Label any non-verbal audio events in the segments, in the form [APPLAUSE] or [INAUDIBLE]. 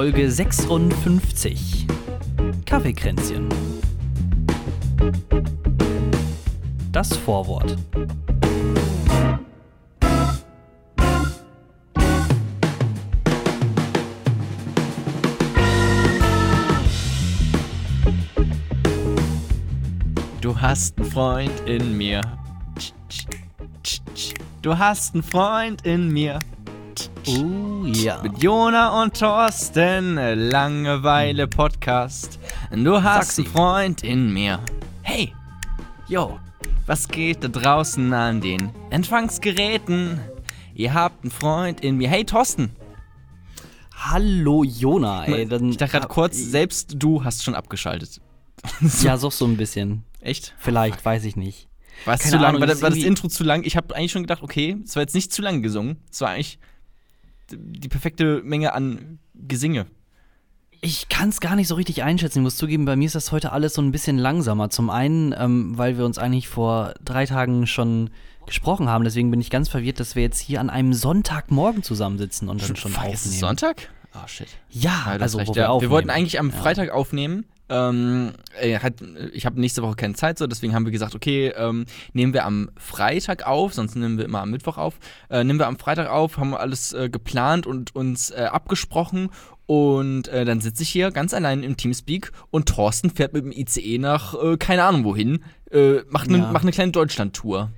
Folge 56. Kaffeekränzchen. Das Vorwort. Du hast einen Freund in mir. Du hast einen Freund in mir. Oh ja. Mit Jona und Thorsten, Langeweile Podcast. Du hast einen Freund in mir. Hey, yo, was geht da draußen an den Empfangsgeräten? Ihr habt einen Freund in mir. Hey, Thorsten. Hallo Jona, ey. Dann, ich dachte gerade kurz, selbst du hast schon abgeschaltet. [LAUGHS] Ja, so so ein bisschen. Echt? Vielleicht, weiß ich nicht. War es zu lang? Ahnung, war, das war das Intro zu lang? Ich habe eigentlich schon gedacht, okay, es war jetzt nicht zu lang gesungen. Es war eigentlich die perfekte Menge an Gesinge. Ich kann es gar nicht so richtig einschätzen. Ich muss zugeben, bei mir ist das heute alles so ein bisschen langsamer. Zum einen, ähm, weil wir uns eigentlich vor drei Tagen schon gesprochen haben. Deswegen bin ich ganz verwirrt, dass wir jetzt hier an einem Sonntagmorgen zusammensitzen und dann schon Fuck, aufnehmen. Sonntag? Ah, shit. Ja, Ja, also recht, ja. wir wollten eigentlich am. Freitag aufnehmen. Ähm, äh, hat, ich habe nächste Woche keine Zeit, so deswegen haben wir gesagt, okay, ähm, nehmen wir am Freitag auf, sonst nehmen wir immer am Mittwoch auf. Äh, nehmen wir am Freitag auf, haben alles äh, geplant und uns äh, abgesprochen und äh, dann sitze ich hier ganz allein im Teamspeak und Thorsten fährt mit dem ICE nach äh, keine Ahnung wohin, äh, macht eine Ja. macht eine kleine Deutschland-Tour.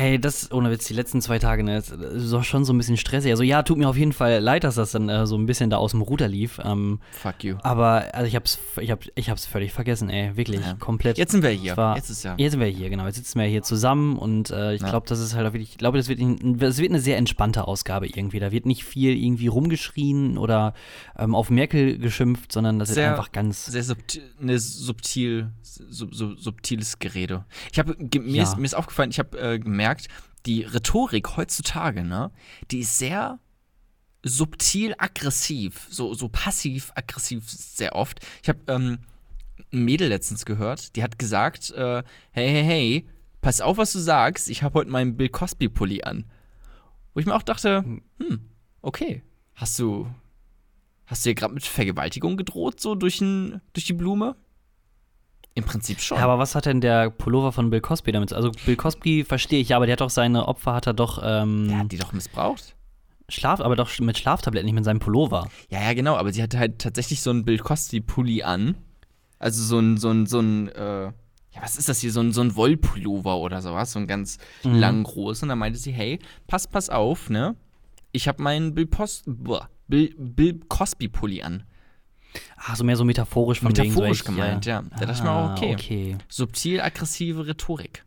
Ey, das, ohne Witz, die letzten zwei Tage, ne, das ist doch schon so ein bisschen stressig. Also ja, tut mir auf jeden Fall leid, dass das dann äh, so ein bisschen da aus dem Ruder lief. Ähm, Fuck you. aber also ich hab's, ich hab, ich hab's völlig vergessen, ey, wirklich, Ja. komplett. Jetzt sind wir hier. War- Jetzt ist ja. Jetzt sind wir hier, genau. Jetzt sitzen wir hier zusammen und äh, ich Ja. glaube, das ist halt auch wirklich, ich glaube, das wird, das wird eine sehr entspannte Ausgabe irgendwie. Da wird nicht viel irgendwie rumgeschrien oder ähm, auf Merkel geschimpft, sondern das ist einfach ganz. sehr subtil, ne, subtil, sub, sub, subtiles Gerede. Ich habe mir, Ja. ist, mir ist aufgefallen, ich habe äh, gemerkt, die Rhetorik heutzutage, ne, die ist sehr subtil aggressiv, so, so passiv aggressiv sehr oft. Ich habe ähm, ein Mädel letztens gehört, die hat gesagt, äh, hey, hey, hey, pass auf, was du sagst, ich habe heute meinen Bill Cosby Pulli an. Wo ich mir auch dachte, hm, okay, hast du Hast du dir gerade mit Vergewaltigung gedroht, so durch, ein, durch die Blume? Im Prinzip schon. Ja, aber was hat denn der Pullover von Bill Cosby damit? Also Bill Cosby verstehe ich, ja, aber der hat doch seine Opfer, hat er doch ähm, Der hat die doch missbraucht. Schlaf, aber doch mit Schlaftabletten, nicht mit seinem Pullover. Ja, ja, genau, aber sie hatte halt tatsächlich so einen Bill Cosby-Pulli an. Also so ein, so ein, so ein, äh, ja, was ist das hier? So ein, so ein Wollpullover oder sowas, so ein ganz Mhm. lang groß. Und dann meinte sie, hey, pass, pass auf, ne? Ich habe meinen Bill, Post, boah, Bill, Bill Cosby-Pulli an. Ach, so mehr so metaphorisch von wegen Metaphorisch so, ich, gemeint, ja. Da dachte ich mir auch, Ah, okay. okay. Subtil aggressive Rhetorik.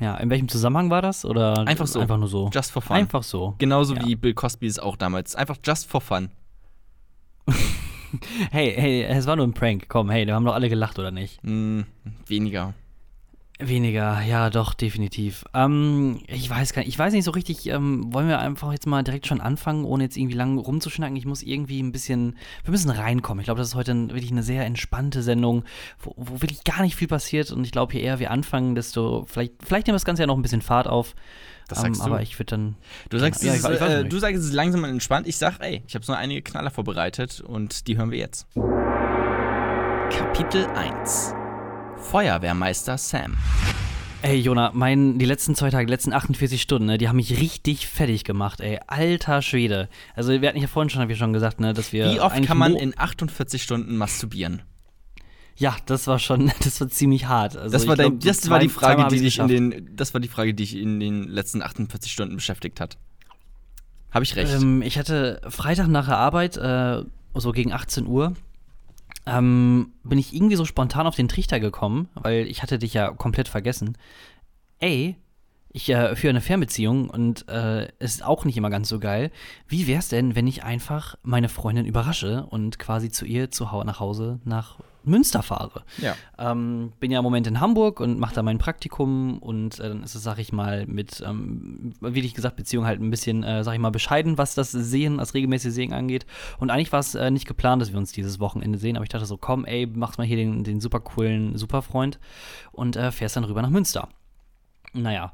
Ja, in welchem Zusammenhang war das? Oder Einfach so. Einfach nur so. Just for fun. Einfach so. Genauso Ja. wie Bill Cosby es auch damals. Einfach just for fun. [LAUGHS] Hey, hey, es war nur ein Prank. Komm, hey, da haben doch alle gelacht, oder nicht? Hm, weniger. Weniger, ja, doch, definitiv. Ähm, ich weiß gar nicht, ich weiß nicht so richtig, ähm, wollen wir einfach jetzt mal direkt schon anfangen, ohne jetzt irgendwie lang rumzuschnacken? Ich muss irgendwie ein bisschen, wir müssen reinkommen. Ich glaube, das ist heute ein, wirklich eine sehr entspannte Sendung, wo, wo wirklich gar nicht viel passiert und ich glaube, je eher wir anfangen, desto, vielleicht, vielleicht nehmen wir das Ganze ja noch ein bisschen Fahrt auf. Das ähm, sagst du. Aber ich würde dann, Du sagst, Ja, es äh, du sagst, es ist langsam und entspannt. Ich sag, ey, ich habe so einige Knaller vorbereitet und die hören wir jetzt. Kapitel 1 Feuerwehrmeister Sam. ey, Jona, mein, die letzten zwei Tage, die letzten 48 Stunden, ne, die haben mich richtig fertig gemacht, ey. Alter Schwede. Also, wir hatten ja vorhin schon, hab ich schon gesagt, ne, dass wir. Wie oft kann man in 48 Stunden masturbieren? Ja, das war schon, [LAUGHS] das war ziemlich hart. Also Das war, dein, glaub, das war die Frage, die dich in den, das war die Frage, die dich in den letzten 48 Stunden beschäftigt hat. Habe ich recht? Ähm, ich hatte Freitag nach der Arbeit, äh, so gegen 18 Uhr, ähm, bin ich irgendwie so spontan auf den Trichter gekommen, weil ich hatte dich ja komplett vergessen. Ey, ich äh, führe eine Fernbeziehung und äh, es ist auch nicht immer ganz so geil. Wie wär's denn, wenn ich einfach meine Freundin überrasche und quasi zu ihr zu hau nach Hause nach Münster fahre? ja. Ähm, bin ja im Moment in Hamburg und mache da mein Praktikum und äh, dann ist es, sag ich mal, mit, ähm, wie ich gesagt, Beziehung halt ein bisschen, äh, sag ich mal, bescheiden, was das Sehen, das regelmäßige Sehen angeht. Und eigentlich war es äh, nicht geplant, dass wir uns dieses Wochenende sehen, aber ich dachte so, komm, ey, machst mal hier den, den super coolen Superfreund und äh, fährst dann rüber nach Münster. Naja.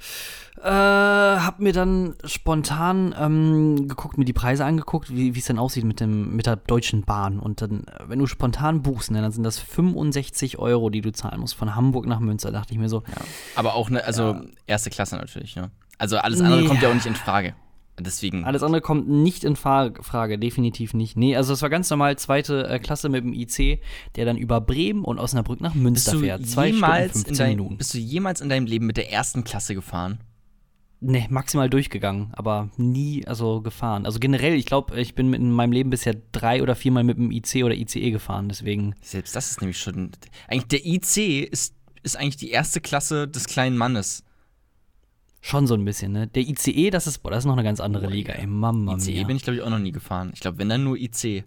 Äh, hab mir dann spontan ähm, geguckt, mir die Preise angeguckt, wie es denn aussieht mit, dem, mit der Deutschen Bahn. Und dann, wenn du spontan buchst, ne, dann sind das 65 Euro, die du zahlen musst, von Hamburg nach Münster. dachte ich mir so. Ja. Aber auch, ne, also ja. erste Klasse natürlich, ne? Also alles andere nee. kommt ja auch nicht in Frage. Deswegen. Alles andere kommt nicht in Frage, definitiv nicht. Nee, also es war ganz normal zweite äh, Klasse mit dem IC, der dann über Bremen und Osnabrück nach Münster fährt. Zwei jemals Stunden 15 dein, Minuten. Bist du jemals in deinem Leben mit der ersten Klasse gefahren? Nee, maximal durchgegangen, aber nie also gefahren. Also generell, ich glaube, ich bin in meinem Leben bisher drei oder viermal mit dem IC oder ICE gefahren, deswegen. Selbst das ist nämlich schon. Eigentlich der IC ist, ist eigentlich die erste Klasse des kleinen Mannes. Schon so ein bisschen, ne? Der ICE, das ist, boah, das ist noch eine ganz andere oh, Liga, ey, Mama ICE mia. bin ich, glaube ich, auch noch nie gefahren. Ich glaube, wenn dann nur IC.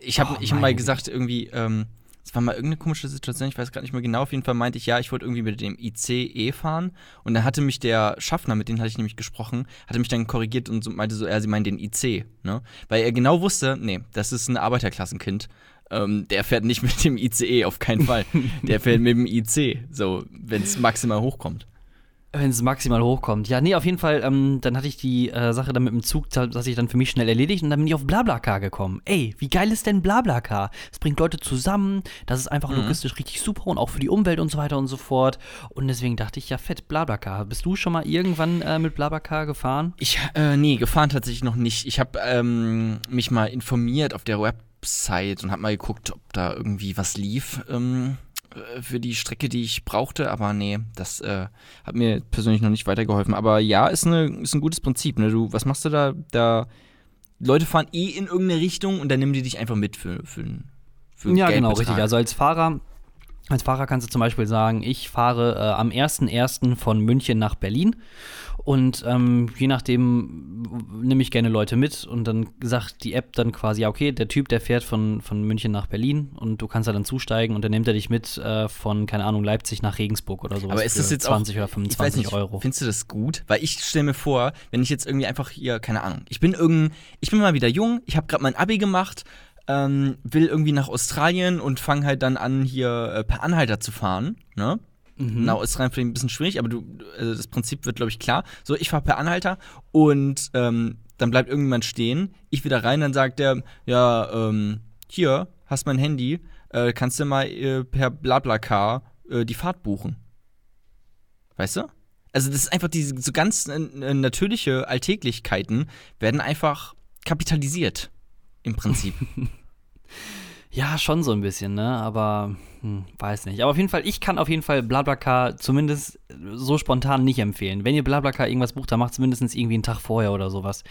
Ich habe oh, hab mal gesagt, irgendwie, ähm, es war mal irgendeine komische Situation, ich weiß gerade nicht mehr genau. Auf jeden Fall meinte ich, ja, ich wollte irgendwie mit dem ICE fahren. Und dann hatte mich der Schaffner, mit dem hatte ich nämlich gesprochen, hatte mich dann korrigiert und meinte so, ja, sie meinen den IC, ne? Weil er genau wusste, nee, das ist ein Arbeiterklassenkind. Ähm, der fährt nicht [LAUGHS] mit dem ICE, auf keinen Fall. der fährt mit dem IC, so, wenn es maximal hochkommt. Wenn es maximal hochkommt. Ja, nee, auf jeden Fall, ähm, dann hatte ich die äh, Sache dann mit dem Zug, dass ich dann für mich schnell erledigt und dann bin ich auf Blablacar gekommen. Ey, wie geil ist denn Blablacar? Es bringt Leute zusammen, das ist einfach mhm. logistisch richtig super und auch für die Umwelt und so weiter und so fort. Und deswegen dachte ich, ja, fett, Blablacar. Bist du schon mal irgendwann äh, mit Blablacar gefahren? Ich, äh, nee, gefahren tatsächlich noch nicht. Ich habe ähm, mich mal informiert auf der Website und habe mal geguckt, ob da irgendwie was lief. Ähm äh, für die Strecke, die ich brauchte, aber nee, das äh, hat mir persönlich noch nicht weitergeholfen. Aber ja, ist, eine, ist ein gutes Prinzip. Ne? Du, was machst du da? Da Leute fahren eh in irgendeine Richtung und dann nehmen die dich einfach mit für, für, für Ja, genau, richtig. Also als Fahrer als Fahrer kannst du zum Beispiel sagen, ich fahre äh, am 1.1. von München nach Berlin und ähm, je nachdem nehme ich gerne Leute mit und dann sagt die App dann quasi, ja, okay, der Typ, der fährt von, von München nach Berlin und du kannst da dann zusteigen und dann nimmt er dich mit äh, von, keine Ahnung, Leipzig nach Regensburg oder sowas. Aber ist das jetzt 20 auch, oder 25 nicht, Euro? Findest du das gut? Weil ich stelle mir vor, wenn ich jetzt irgendwie einfach hier, keine Ahnung, ich bin irgend, ich bin mal wieder jung, ich habe gerade mein Abi gemacht, ähm, will irgendwie nach Australien und fange halt dann an, hier äh, per Anhalter zu fahren, ne? Mhm. Nach Australien vielleicht ein bisschen schwierig, aber du, also das Prinzip wird, glaube ich, klar. So, ich fahre per Anhalter und ähm, dann bleibt irgendjemand stehen, ich wieder rein, dann sagt der, ja, ähm, hier, hast mein Handy, äh, kannst du mal äh, per Blablacar äh, die Fahrt buchen. Weißt du? Also das ist einfach diese so ganz äh, natürliche Alltäglichkeiten werden einfach kapitalisiert im Prinzip. [LAUGHS] ja, schon so ein bisschen, ne? Aber hm, weiß nicht. Aber auf jeden Fall, ich kann auf jeden Fall Blablacar zumindest so spontan nicht empfehlen. Wenn ihr Blablacar irgendwas bucht, dann macht es mindestens irgendwie einen Tag vorher oder sowas.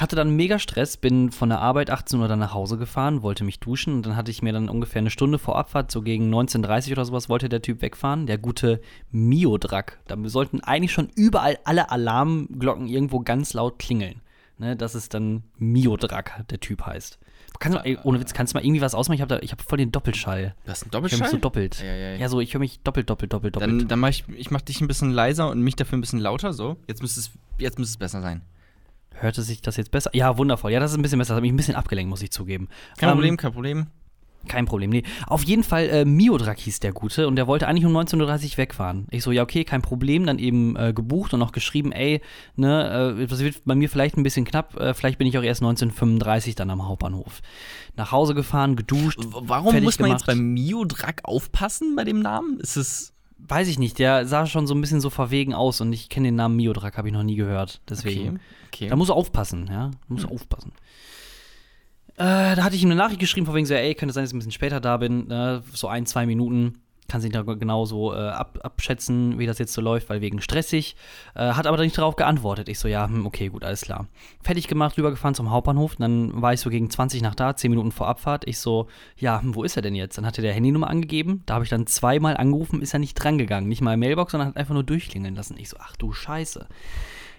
Hatte dann mega Stress, bin von der Arbeit 18 Uhr dann nach Hause gefahren, wollte mich duschen und dann hatte ich mir dann ungefähr eine Stunde vor Abfahrt, so gegen 19.30 Uhr oder sowas, wollte der Typ wegfahren, der gute Mio-Drack. Da sollten eigentlich schon überall alle Alarmglocken irgendwo ganz laut klingeln ne, dass es dann Miodrak der Typ heißt. Kannst du, ohne Witz, kannst du mal irgendwie was ausmachen? Ich habe hab voll den Doppelschall. Du hast einen Doppelschall? Ich höre mich so doppelt. Ja, ja, ja. ja so, ich höre mich doppelt, doppelt, doppelt, doppelt. Dann, dann mache ich, ich mach dich ein bisschen leiser und mich dafür ein bisschen lauter, so. Jetzt müsste es, jetzt müsste es besser sein. Hörte sich das jetzt besser? Ja, wundervoll. Ja, das ist ein bisschen besser. Das hat mich ein bisschen abgelenkt, muss ich zugeben. Kein um, Problem, kein Problem. Kein Problem, nee. Auf jeden Fall, äh, Miodrak hieß der Gute und der wollte eigentlich um 19.30 Uhr wegfahren. Ich so, ja, okay, kein Problem. Dann eben äh, gebucht und noch geschrieben, ey, ne, äh, das wird bei mir vielleicht ein bisschen knapp. Äh, vielleicht bin ich auch erst 1935 dann am Hauptbahnhof. Nach Hause gefahren, geduscht. Warum muss man gemacht. jetzt beim Miodrak aufpassen bei dem Namen? Ist es. Weiß ich nicht, der sah schon so ein bisschen so verwegen aus und ich kenne den Namen Miodrak, habe ich noch nie gehört. Deswegen. Okay, okay. Da muss aufpassen, ja. Da muss hm. aufpassen. Äh, da hatte ich ihm eine Nachricht geschrieben, von wegen so, ey, könnte sein, dass ich ein bisschen später da bin, ne? so ein, zwei Minuten. Kann sich da genau so äh, ab, abschätzen, wie das jetzt so läuft, weil wegen stressig. Äh, hat aber nicht darauf geantwortet. Ich so, ja, hm, okay, gut, alles klar. Fertig gemacht, rübergefahren zum Hauptbahnhof. Dann war ich so gegen 20 nach da, 10 Minuten vor Abfahrt. Ich so, ja, hm, wo ist er denn jetzt? Dann hat er der Handynummer angegeben. Da habe ich dann zweimal angerufen, ist er nicht drangegangen. Nicht mal Mailbox, sondern hat einfach nur durchklingeln lassen. Ich so, ach du Scheiße.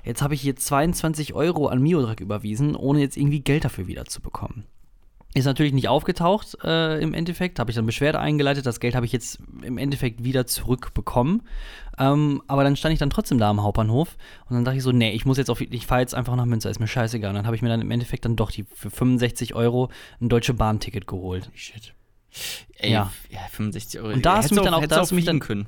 Jetzt habe ich hier 22 Euro an Miodrak überwiesen, ohne jetzt irgendwie Geld dafür wiederzubekommen. Ist natürlich nicht aufgetaucht äh, im Endeffekt, habe ich dann Beschwerde eingeleitet. Das Geld habe ich jetzt im Endeffekt wieder zurückbekommen. Ähm, aber dann stand ich dann trotzdem da am Hauptbahnhof und dann dachte ich so, nee, ich muss jetzt auf, ich fahre jetzt einfach nach Münster, ist mir scheißegal. Und dann habe ich mir dann im Endeffekt dann doch die für 65 Euro ein deutsche Bahnticket geholt. Shit. Ey, ja. ja 65 Euro. Und da hast du mich dann auch, da hast du mich dann können.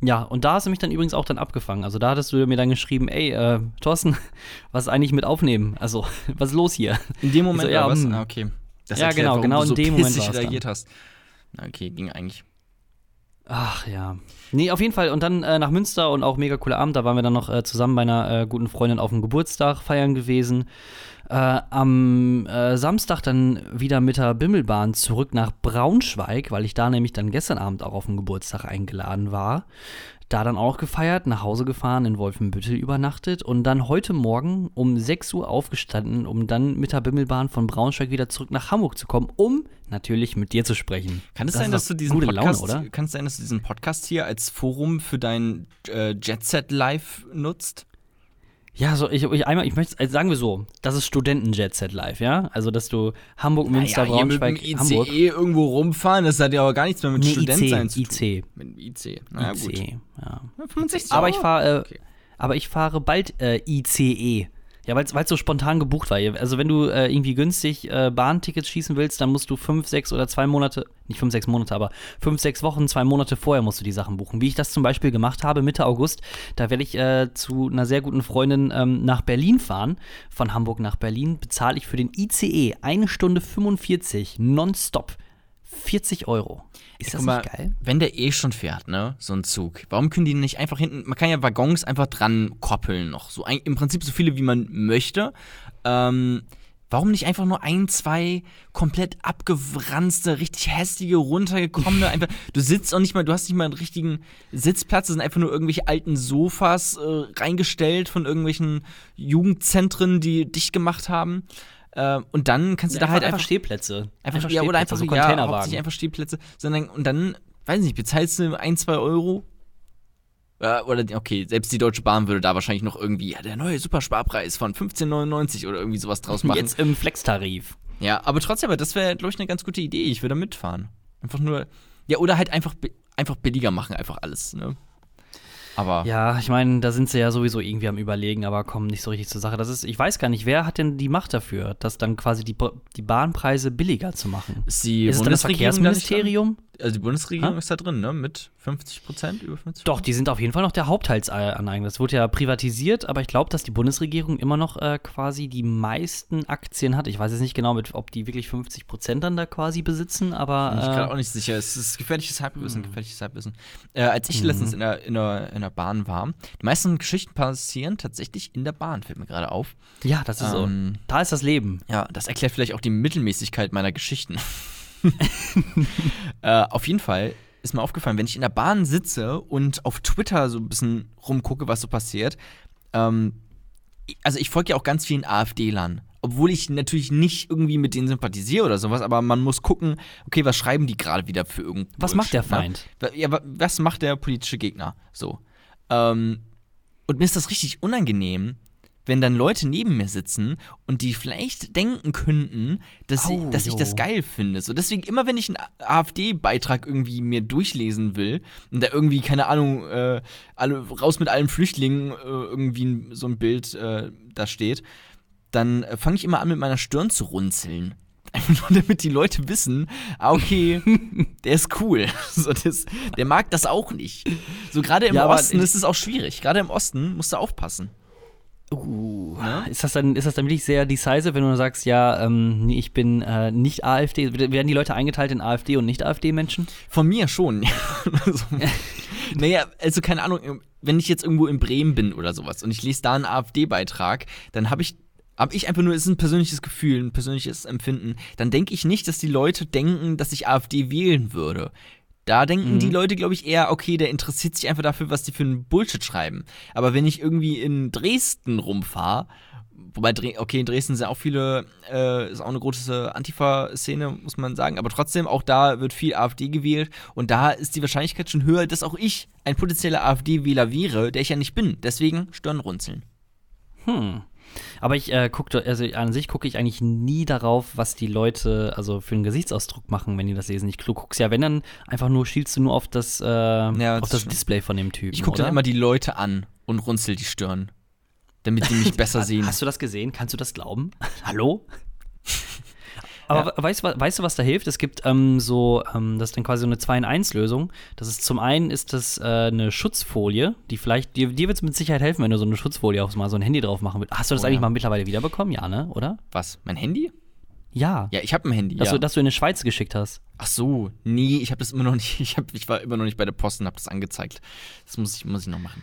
Ja, und da hast du mich dann übrigens auch dann abgefangen. Also da hattest du mir dann geschrieben, ey, äh, Thorsten, [LAUGHS] was eigentlich mit aufnehmen? Also, [LAUGHS] was ist los hier? In dem Moment, so, ja, ja, was? hm. Ah, okay. Das Ja, erklärt, genau, genau du in so dem Moment war's dann. reagiert hast. Na, okay, ging eigentlich. Ach ja. Nee, auf jeden Fall. Und dann äh, nach Münster und auch mega cooler Abend. Da waren wir dann noch äh, zusammen bei einer äh, guten Freundin auf dem Geburtstag feiern gewesen. Äh, am äh, Samstag dann wieder mit der Bimmelbahn zurück nach Braunschweig, weil ich da nämlich dann gestern Abend auch auf dem Geburtstag eingeladen war. Da dann auch gefeiert, nach Hause gefahren, in Wolfenbüttel übernachtet und dann heute Morgen um 6 Uhr aufgestanden, um dann mit der Bimmelbahn von Braunschweig wieder zurück nach Hamburg zu kommen, um natürlich mit dir zu sprechen. Kann es Das sein, dass du diesen Podcast, Laune, oder? kann es sein, dass du diesen Podcast hier als Forum für dein äh, Jet Set Live nutzt? Ja, so ich, ich einmal, ich möchte, also sagen wir so, das ist Studenten-Jet Set Live, ja? Also, dass du Hamburg, Münster, mit Braunschweig, dem ICE Hamburg. irgendwo rumfahren, das hat ja aber gar nichts mehr mit Nee, Student IC, sein zu tun. IC. Mit dem IC. Naja, gut. IC, ja. Ja, 65 Aber ich Euro? fahre, äh, Okay. aber ich fahre bald äh, ICE. Ja, weil es so spontan gebucht war. Also wenn du äh, irgendwie günstig äh, Bahntickets schießen willst, dann musst du fünf, sechs oder zwei Monate, nicht fünf, sechs Monate, aber fünf, sechs Wochen, zwei Monate vorher musst du die Sachen buchen. Wie ich das zum Beispiel gemacht habe, Mitte August, da werde ich äh, zu einer sehr guten Freundin ähm, nach Berlin fahren. Von Hamburg nach Berlin bezahle ich für den ICE eine Stunde 45 nonstop 40 Euro. Ist das Guck mal, nicht geil? wenn der eh schon fährt, ne, so ein Zug, warum können die nicht einfach hinten, man kann ja Waggons einfach dran koppeln noch, so ein, im Prinzip so viele, wie man möchte. Ähm, warum nicht einfach nur ein, zwei komplett abgewranzte, richtig hässliche, runtergekommene, einfach, [LAUGHS] du sitzt auch nicht mal, du hast nicht mal einen richtigen Sitzplatz, das sind einfach nur irgendwelche alten Sofas äh, reingestellt von irgendwelchen Jugendzentren, die dicht gemacht haben. Äh, und dann kannst du da halt einfach Stehplätze. Einfach, ja, oder einfach so ja, Containerwagen. hauptsächlich einfach Stehplätze, sondern und dann, weiß ich nicht, bezahlst du ein, zwei Euro? Ja, oder okay, selbst die Deutsche Bahn würde da wahrscheinlich noch irgendwie, ja, der neue Supersparpreis von 15,99 oder irgendwie sowas draus [LAUGHS] machen. Jetzt im Flex-Tarif. Ja, aber trotzdem, aber das wäre, glaube ich, eine ganz gute Idee. Ich würde da mitfahren. Einfach nur, ja, oder halt einfach, einfach billiger machen, einfach alles, ne? Aber Ja, ich meine, da sind sie ja sowieso irgendwie am Überlegen, aber kommen nicht so richtig zur Sache. Das ist, ich weiß gar nicht, wer hat denn die Macht dafür, das dann quasi die, die Bahnpreise billiger zu machen? ist die ist es dann das Verkehrsministerium? Also die Bundesregierung Ha? ist da drin, ne? Mit 50 Prozent, über 50 Doch, die sind auf jeden Fall noch der Hauptteilsaneigner. Das wurde ja privatisiert, aber ich glaube, dass die Bundesregierung immer noch äh, quasi die meisten Aktien hat. Ich weiß jetzt nicht genau, mit, ob die wirklich 50 Prozent dann da quasi besitzen, aber. Bin ich gerade äh, auch nicht sicher. Es ist gefährliches Halbwissen, Mhm. gefährliches Halbwissen. Äh, als ich letztens in der, in, der, in der Bahn war, die meisten Geschichten passieren tatsächlich in der Bahn, fällt mir gerade auf. ja, das ist so. Ähm, Da ist das Leben. Ja, das erklärt vielleicht auch die Mittelmäßigkeit meiner Geschichten. [LAUGHS] [LAUGHS] äh, auf jeden Fall ist mir aufgefallen, wenn ich in der Bahn sitze und auf Twitter so ein bisschen rumgucke, was so passiert, ähm, also ich folge ja auch ganz vielen AfD-Lern. Obwohl ich natürlich nicht irgendwie mit denen sympathisiere oder sowas, aber man muss gucken, okay, was schreiben die gerade wieder für irgendwas. Was macht der Feind? Ja, wa- was macht der politische Gegner? So. Ähm, und mir ist das richtig unangenehm, wenn dann Leute neben mir sitzen und die vielleicht denken könnten, dass, Au, ich, dass ich das geil finde. So deswegen immer, wenn ich einen AfD-Beitrag irgendwie mir durchlesen will und da irgendwie keine Ahnung äh, alle raus mit allen Flüchtlingen äh, irgendwie so ein Bild äh, da steht, dann äh, fange ich immer an mit meiner Stirn zu runzeln. [LAUGHS] Einfach nur, damit die Leute wissen, ah, okay, [LAUGHS] der ist cool. [LAUGHS] So, das, der mag das auch nicht. So, gerade im Ja, Osten ist es auch schwierig. Gerade im Osten musst du aufpassen. Uh, Ne? ist, das dann, ist das dann wirklich sehr decisive, wenn du sagst, ja, ähm, ich bin äh, nicht AfD? Werden die Leute eingeteilt in AfD und Nicht-AfD-Menschen? Von mir schon. [LAUGHS] so. [LAUGHS] Naja, also keine Ahnung, wenn ich jetzt irgendwo in Bremen bin oder sowas und ich lese da einen AfD-Beitrag, dann habe ich, habe ich einfach nur, es ist ein persönliches Gefühl, ein persönliches Empfinden, dann denke ich nicht, dass die Leute denken, dass ich AfD wählen würde. Da denken Mhm. die Leute, glaube ich, eher, okay, der interessiert sich einfach dafür, was die für einen Bullshit schreiben. Aber wenn ich irgendwie in Dresden rumfahre, wobei, Dre okay, in Dresden sind auch viele, äh, ist auch eine große Antifa-Szene, muss man sagen, aber trotzdem, auch da wird viel AfD gewählt und da ist die Wahrscheinlichkeit schon höher, dass auch ich ein potenzieller AfD-Wähler wäre, der ich ja nicht bin. Deswegen Stirnrunzeln. Hm. Aber ich äh, gucke, also an sich gucke ich eigentlich nie darauf, was die Leute also für einen Gesichtsausdruck machen, wenn die das lesen. Ich du guckst ja, wenn dann einfach nur schielst du nur auf das, äh, das auf das. Display von dem Typen. Ich gucke dann immer die Leute an und runzel die Stirn, damit die mich [LAUGHS] besser sehen. Hast du das gesehen? Kannst du das glauben? [LAUGHS] Hallo? Aber weißt, du, wa- weißt du, was da hilft? Es gibt ähm, so, ähm, das ist dann quasi so eine 2 in 1 Lösung. Das ist zum einen ist das äh, eine Schutzfolie, die vielleicht, dir, dir wird es mit Sicherheit helfen, wenn du so eine Schutzfolie auf mal so ein Handy drauf machen willst. Hast du das Oh, eigentlich ja. mal mittlerweile wiederbekommen? Ja, ne? Oder? Was? Mein Handy? Ja. Ja, ich habe ein Handy. Dass, ja. du, dass du in die Schweiz geschickt hast. Ach so, nee, ich habe das immer noch nicht. [LAUGHS] Ich, hab, ich war immer noch nicht bei der Post und habe das angezeigt. Das muss ich, muss ich noch machen.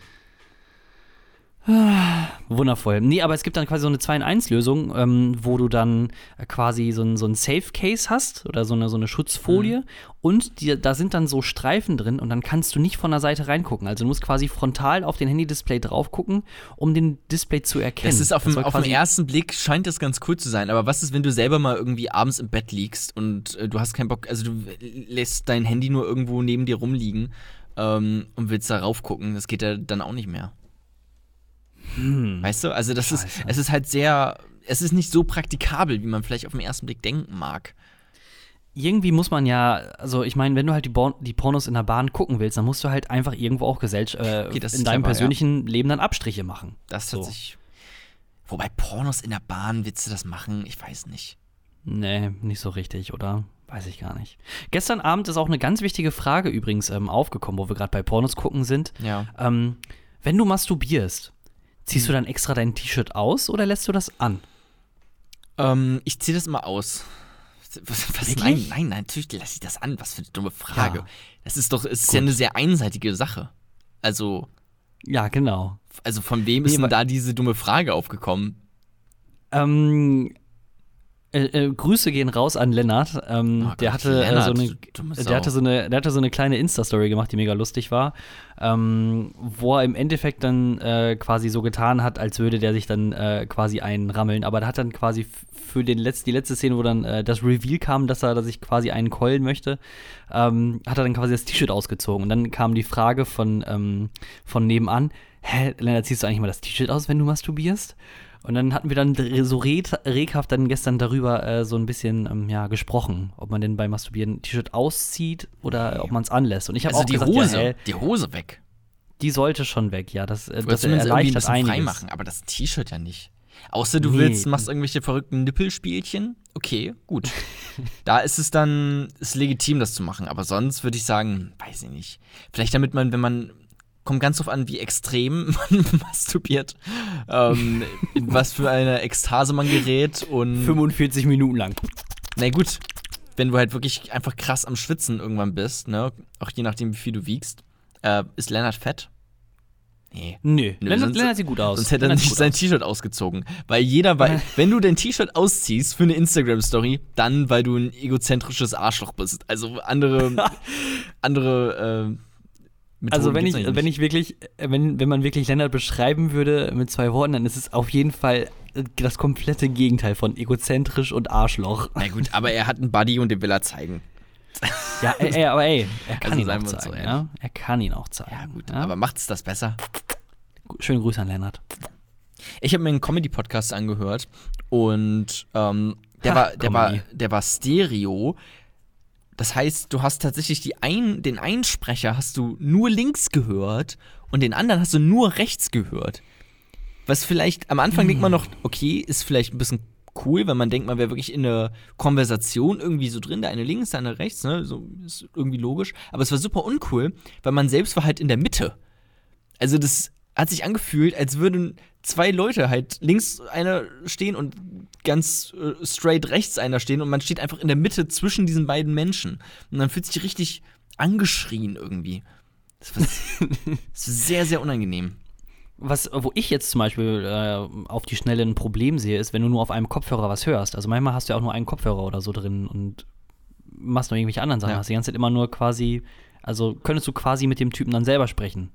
Wundervoll. Nee, aber es gibt dann quasi so eine 2 in 1 Lösung, ähm, wo du dann äh, quasi so ein, so ein Safe Case hast oder so eine, so eine Schutzfolie Mhm. und die, da sind dann so Streifen drin und dann kannst du nicht von der Seite reingucken. Also du musst quasi frontal auf den Handy-Display drauf gucken, um den Display zu erkennen. Das ist auf, dem, soll auf den ersten Blick scheint das ganz cool zu sein, aber was ist, wenn du selber mal irgendwie abends im Bett liegst und äh, du hast keinen Bock, also du lässt dein Handy nur irgendwo neben dir rumliegen ähm, und willst da raufgucken, das geht ja dann auch nicht mehr. Weißt du, also das ist, Hm. Scheiße. es ist halt sehr, es ist nicht so praktikabel, wie man vielleicht auf den ersten Blick denken mag. Irgendwie muss man ja, also ich meine, wenn du halt die, Born die Pornos in der Bahn gucken willst, dann musst du halt einfach irgendwo auch Gesellsch äh, Okay, ist in deinem clever, ja. persönlichen Leben dann Abstriche machen. Das So. hat sich. Wobei Pornos in der Bahn, willst du das machen? Ich weiß nicht. Nee, nicht so richtig, oder? Weiß ich gar nicht. Gestern Abend ist auch eine ganz wichtige Frage übrigens ähm, aufgekommen, wo wir gerade bei Pornos gucken sind. Ja. Ähm, wenn du masturbierst, ziehst du dann extra dein T-Shirt aus oder lässt du das an? Ähm, ich ziehe das immer aus. Was, was, nein, nein, nein, natürlich lasse ich das an. Was für eine dumme Frage. Ja. Das ist doch, es ist Gut. ja eine sehr einseitige Sache. Also, Ja, genau. also von wem Nee, ist denn da diese dumme Frage aufgekommen? Ähm, äh, äh, Grüße gehen raus an Lennart. Ähm, Oh der hatte Lennart, äh, so eine, der hatte so eine, der hatte so eine kleine Insta-Story gemacht, die mega lustig war, ähm, wo er im Endeffekt dann äh, quasi so getan hat, als würde der sich dann äh, quasi einrammeln. Aber der hat dann quasi für den Letz-, die letzte Szene, wo dann äh, das Reveal kam, dass er dass sich quasi einen keulen möchte, ähm, hat er dann quasi das T-Shirt ausgezogen. Und dann kam die Frage von, ähm, von nebenan, hä, Lennart, ziehst du eigentlich mal das T-Shirt aus, wenn du masturbierst? Und dann hatten wir dann so red, reghaft dann gestern darüber äh, so ein bisschen ähm, ja, gesprochen, ob man denn beim Masturbieren ein T-Shirt auszieht oder Nee. ob man es anlässt. Und ich habe Also auch die gesagt, Hose, ja, die Hose weg. die sollte schon weg, ja. Das, äh, das ein erleichtert bisschen einiges. frei machen, aber das T-Shirt ja nicht. Außer du Nee. willst, machst irgendwelche verrückten Nippelspielchen. Okay, gut. [LAUGHS] da ist es dann ist legitim, das zu machen. Aber sonst würde ich sagen, weiß ich nicht. Vielleicht damit man, wenn man kommt ganz drauf an, wie extrem [LAUGHS] man masturbiert, ähm, in was für eine Ekstase man gerät und 45 Minuten lang. na gut, wenn du halt wirklich einfach krass am Schwitzen irgendwann bist, ne, auch je nachdem, wie viel du wiegst, äh, ist Lennart fett? Nee. Nö, Nö, Lennart, Lennart sieht gut aus. Sonst hätte er Lennart sieht nicht sein. T-Shirt ausgezogen. Weil jeder weiß, [LAUGHS] wenn du dein T-Shirt ausziehst für eine Instagram-Story, dann weil du ein egozentrisches Arschloch bist. Also andere, [LAUGHS] andere, äh, Methoden Also wenn ich, eigentlich wenn ich wirklich, wenn, wenn man wirklich Lennart beschreiben würde mit zwei Worten, dann ist es auf jeden Fall äh, das komplette Gegenteil von egozentrisch und Arschloch. Na gut, aber er hat einen Buddy und den will er zeigen. Ja, ey, ey, aber ey, er [LAUGHS] kann Also ihn auch so zeigen, ehrlich. ja? Er kann ihn auch zeigen. Ja gut, ja? aber macht's das besser? Schöne Grüße an Lennart. Ich habe mir einen Comedy-Podcast angehört und ähm, der, Ha, war, der, war, der war Stereo. Das heißt, du hast tatsächlich die ein, den Einsprecher hast du nur links gehört und den anderen hast du nur rechts gehört. Was vielleicht, am Anfang denkt man noch, okay, ist vielleicht ein bisschen cool, wenn man denkt, man wäre wirklich in einer Konversation irgendwie so drin, der eine links, der andere rechts, ne? So ist irgendwie logisch. Aber es war super uncool, weil man selbst war halt in der Mitte. Also das hat sich angefühlt, als würden zwei Leute halt links einer stehen und ganz äh, straight rechts einer stehen und man steht einfach in der Mitte zwischen diesen beiden Menschen. Und dann fühlt sich richtig angeschrien irgendwie. Das war, [LAUGHS] das war sehr, sehr unangenehm. Was, wo ich jetzt zum Beispiel äh, auf die Schnelle ein Problem sehe, ist, wenn du nur auf einem Kopfhörer was hörst. Also manchmal hast du ja auch nur einen Kopfhörer oder so drin und machst noch irgendwelche anderen Sachen. Ja. Hast die ganze Zeit immer nur quasi, also könntest du quasi mit dem Typen dann selber sprechen.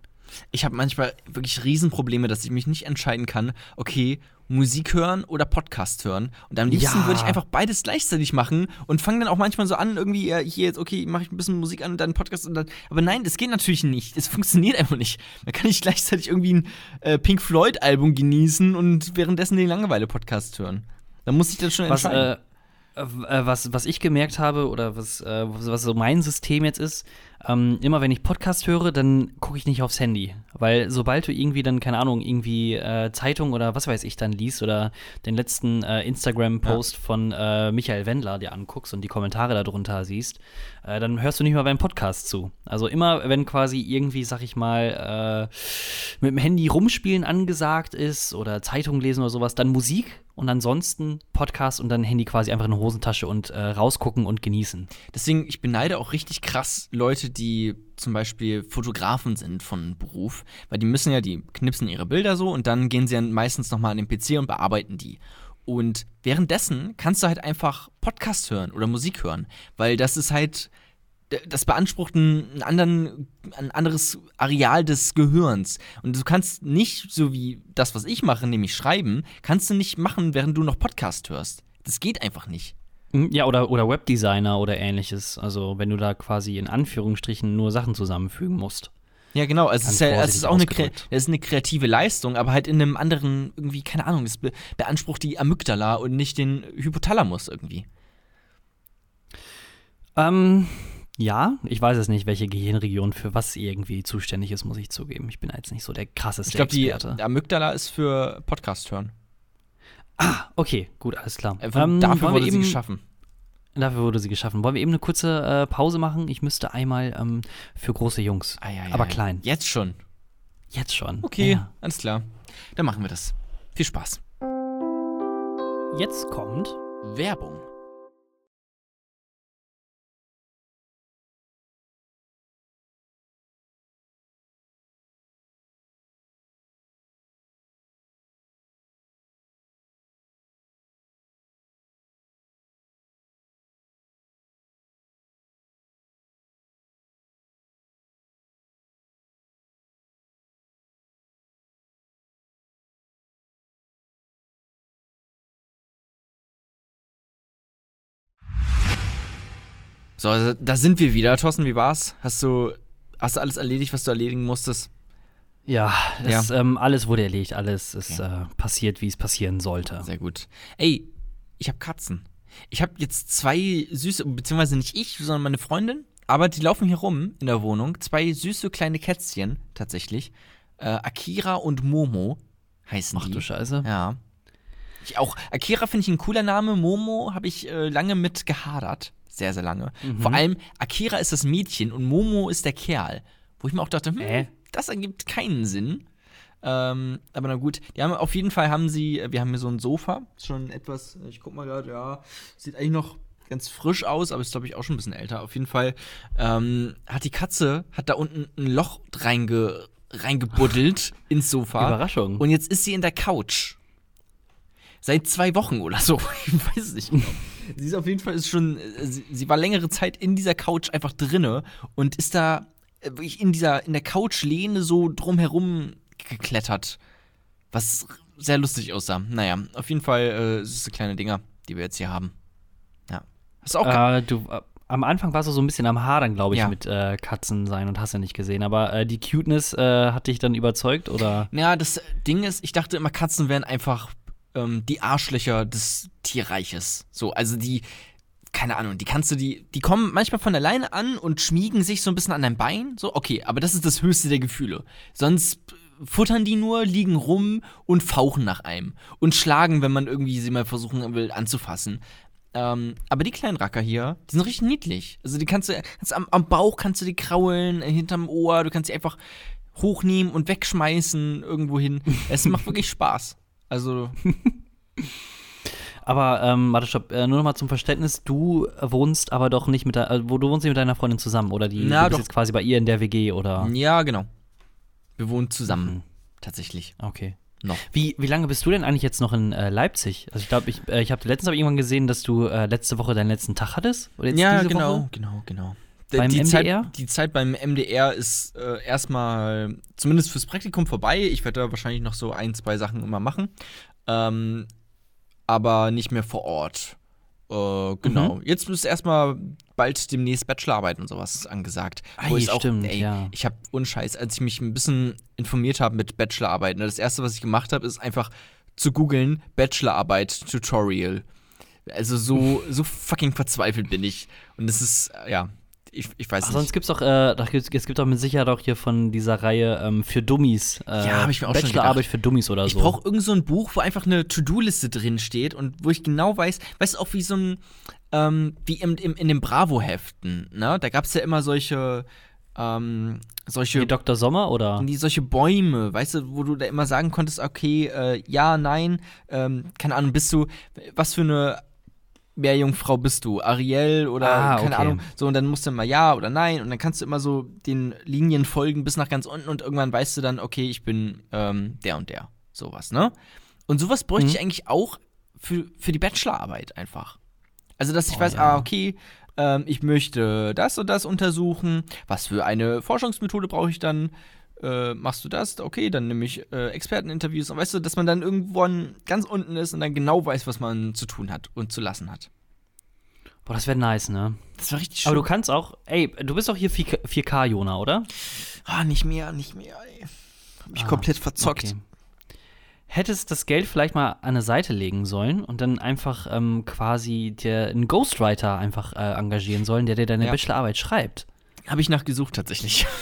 Ich habe manchmal wirklich Riesenprobleme, dass ich mich nicht entscheiden kann, okay, Musik hören oder Podcast hören. Und am liebsten Ja. würde ich einfach beides gleichzeitig machen und fange dann auch manchmal so an, irgendwie, ja, hier jetzt, okay, mache ich ein bisschen Musik an und dann Podcast und dann. Aber nein, das geht natürlich nicht. Es funktioniert einfach nicht. Da kann ich gleichzeitig irgendwie ein äh, Pink Floyd-Album genießen und währenddessen den Langeweile-Podcast hören. Da muss ich dann schon Was, entscheiden. äh, äh, was, was ich gemerkt habe oder was, äh, was so mein System jetzt ist, ähm, immer wenn ich Podcast höre, dann gucke ich nicht aufs Handy. Weil sobald du irgendwie dann, keine Ahnung, irgendwie äh, Zeitung oder was weiß ich dann liest oder den letzten äh, Instagram-Post ja. von äh, Michael Wendler dir anguckst und die Kommentare darunter siehst, äh, dann hörst du nicht mal beim Podcast zu. Also immer, wenn quasi irgendwie, sag ich mal, mit dem Handy rumspielen angesagt ist oder Zeitung lesen oder sowas, dann Musik und ansonsten Podcast und dann Handy quasi einfach in eine Hosentasche und äh, rausgucken und genießen. Deswegen, ich beneide auch richtig krass Leute, die zum Beispiel Fotografen sind von Beruf, weil die müssen ja, die knipsen ihre Bilder so und dann gehen sie dann meistens nochmal an den PC und bearbeiten die. Und währenddessen kannst du halt einfach Podcast hören oder Musik hören, weil das ist halt das beansprucht ein, anderen, ein anderes Areal des Gehirns. Und du kannst nicht, so wie das, was ich mache, nämlich schreiben, kannst du nicht machen, während du noch Podcast hörst. Das geht einfach nicht. Hm, ja, oder, oder Webdesigner oder ähnliches. Also, wenn du da quasi in Anführungsstrichen nur Sachen zusammenfügen musst. Ja, genau. Also es ist, ja, es ist auch eine, es ist eine kreative Leistung, aber halt in einem anderen, irgendwie, keine Ahnung, es beansprucht die Amygdala und nicht den Hypothalamus irgendwie. Ähm, ja, ich weiß es nicht, welche Gehirnregion für was irgendwie zuständig ist, muss ich zugeben. Ich bin jetzt nicht so der krasseste ich glaub, Experte. Die Amygdala ist für Podcast hören. Ah, okay, gut, alles klar. Äh, ähm, dafür wurde sie geschaffen. Dafür wurde sie geschaffen. Wollen wir eben eine kurze äh, Pause machen? Ich müsste einmal ähm, für große Jungs, ah, ja, ja, aber ja. klein. Jetzt schon. Jetzt schon. Okay, alles klar. Dann machen wir das. Viel Spaß. Jetzt kommt Werbung. So, also, da sind wir wieder. Thorsten, wie war's? Hast du, hast du alles erledigt, was du erledigen musstest? Ja, es, ja. Ähm, alles wurde erledigt, alles ist ja. äh, passiert, wie es passieren sollte. Sehr gut. Ey, ich habe Katzen. Ich habe jetzt zwei süße, beziehungsweise nicht ich, sondern meine Freundin, aber die laufen hier rum in der Wohnung. Zwei süße kleine Kätzchen, tatsächlich. Äh, Akira und Momo heißen Ach, die. Ach du Scheiße. Ja. Ich auch. Akira finde ich ein cooler Name. Momo habe ich äh, lange mit gehadert sehr, sehr lange. Mhm. Vor allem, Akira ist das Mädchen und Momo ist der Kerl. Wo ich mir auch dachte, hm, äh? das ergibt keinen Sinn. Ähm, aber na gut, die haben auf jeden Fall haben sie, wir haben hier so ein Sofa, schon etwas, ich guck mal gerade, ja, sieht eigentlich noch ganz frisch aus, aber ist glaube ich auch schon ein bisschen älter. Auf jeden Fall ähm, hat die Katze, hat da unten ein Loch reinge, reingebuddelt [LAUGHS] ins Sofa. Überraschung. Und jetzt ist sie in der Couch. Seit zwei Wochen oder so. [LAUGHS] Ich weiß es nicht genau. sie ist auf jeden Fall ist schon, äh, sie, sie, war längere Zeit in dieser Couch einfach drinne und ist da äh, wirklich in dieser, in der Couchlehne so drumherum geklettert. Was sehr lustig aussah. Naja, auf jeden Fall äh, süße kleine Dinger, die wir jetzt hier haben. Ja. Hast du auch äh, du, äh, am Anfang warst du so ein bisschen am Hadern, glaube ich, ja. mit äh, Katzen sein und hast ja nicht gesehen. Aber äh, die Cuteness äh, hat dich dann überzeugt, oder? Ja, das Ding ist, ich dachte immer, Katzen wären einfach ähm, die Arschlöcher des Tierreiches. So, also die, keine Ahnung, die kannst du die, die kommen manchmal von alleine an und schmiegen sich so ein bisschen an dein Bein. So, okay, aber das ist das höchste der Gefühle. Sonst futtern die nur, liegen rum und fauchen nach einem. Und schlagen, wenn man irgendwie sie mal versuchen will anzufassen. Ähm, aber die kleinen Racker hier, die sind richtig niedlich. Also die kannst du, kannst am, am, Bauch kannst du die kraulen, äh, hinterm Ohr, du kannst sie einfach hochnehmen und wegschmeißen irgendwo hin. es macht wirklich Spaß. Also. [LAUGHS] aber, ähm, warte, stopp, äh, nur noch mal zum Verständnis, du wohnst aber doch nicht mit der, äh, wo du wohnst nicht mit deiner Freundin zusammen, oder die Na, du bist jetzt quasi bei ihr in der WG, oder? Ja, genau. Wir wohnen zusammen, mhm. tatsächlich. Okay. Noch. Wie, wie lange bist du denn eigentlich jetzt noch in äh, Leipzig? Also ich glaube, ich, äh, ich habe letztens hab irgendwann gesehen, dass du äh, letzte Woche deinen letzten Tag hattest. ja, genau, Woche? genau, genau. Beim die MDR? Zeit, die Zeit beim MDR ist äh, erstmal zumindest fürs Praktikum vorbei. Ich werde da wahrscheinlich noch so ein, zwei Sachen immer machen ähm, aber nicht mehr vor Ort. Äh, genau. Mhm. Jetzt ist erstmal bald demnächst Bachelorarbeit und sowas angesagt. Ei, wo auch, stimmt, ey, ja. Ich habe unscheiß, als ich mich ein bisschen informiert habe mit Bachelorarbeit, ne, das erste, was ich gemacht habe, ist einfach zu googeln Bachelorarbeit Tutorial. Also so, so fucking verzweifelt bin ich. Und es ist, äh, ja, ich, ich weiß Ach, nicht. sonst gibt's doch, äh, doch gibt's, es gibt doch mit Sicherheit auch hier von dieser Reihe ähm, für Dummies. Äh, Ja, hab ich mir auch schon Bachelorarbeit gedacht. für Dummies oder Ich so. brauche irgend so ein Buch, wo einfach eine To-Do-Liste drin steht und wo ich genau weiß, weißt du, auch wie so ein, ähm, wie im, im, in den Bravo-Heften, ne? Da gab es ja immer solche, ähm, solche, Wie Dr. Sommer oder? die, solche Bäume, weißt du, wo du da immer sagen konntest, okay, äh, ja, nein, ähm, keine Ahnung, bist du, was für eine Meerjungfrau bist du? Ariel oder Ah, keine okay. Ahnung. So, und dann musst du immer ja oder nein und dann kannst du immer so den Linien folgen bis nach ganz unten und irgendwann weißt du dann, okay, ich bin ähm, der und der. Sowas, ne? Und sowas bräuchte Mhm. ich eigentlich auch für, für die Bachelorarbeit einfach. Also, dass ich Oh, weiß, ja. ah, okay, ähm, ich möchte das und das untersuchen. Was für eine Forschungsmethode brauche ich dann? Äh, machst du das? Okay, dann nehme ich äh, Experteninterviews. Und weißt du, dass man dann irgendwann ganz unten ist und dann genau weiß, was man zu tun hat und zu lassen hat. Boah, das wäre nice, ne? Das war richtig schön. Aber du kannst auch, ey, du bist doch hier 4K, 4K Jona, oder? ah, nicht mehr, nicht mehr, ey. Hab mich Ah, komplett verzockt. Okay. Hättest das Geld vielleicht mal an eine Seite legen sollen und dann einfach ähm, quasi dir einen Ghostwriter einfach äh, engagieren sollen, der dir deine Ja. Bachelorarbeit schreibt. Habe ich nachgesucht tatsächlich. [LAUGHS]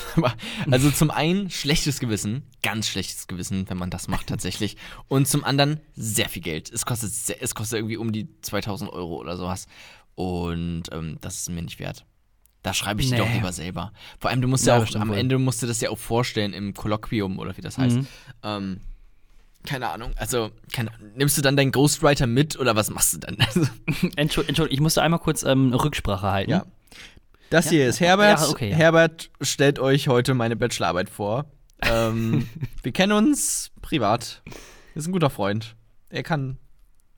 Also zum einen schlechtes Gewissen, ganz schlechtes Gewissen, wenn man das macht tatsächlich. Und zum anderen sehr viel Geld. Es kostet, sehr, es kostet irgendwie um die 2000 Euro oder sowas. Und ähm, das ist mir nicht wert. Da schreibe ich Nee. doch lieber selber. Vor allem, du musst Ja, ja, auch, am wohl. Ende musst du das ja auch vorstellen im Kolloquium oder wie das heißt. Mhm. Ähm, keine Ahnung. Also, keine, nimmst du dann deinen Ghostwriter mit oder was machst du dann? [LAUGHS] Entschuldigung, Entschuldigung, ich musste einmal kurz ähm, eine Rücksprache halten. Ja. Das Ja, hier ist Herbert. Ja, okay, ja. Herbert stellt euch heute meine Bachelorarbeit vor. Ähm, [LAUGHS] wir kennen uns privat. Er ist ein guter Freund. Er kann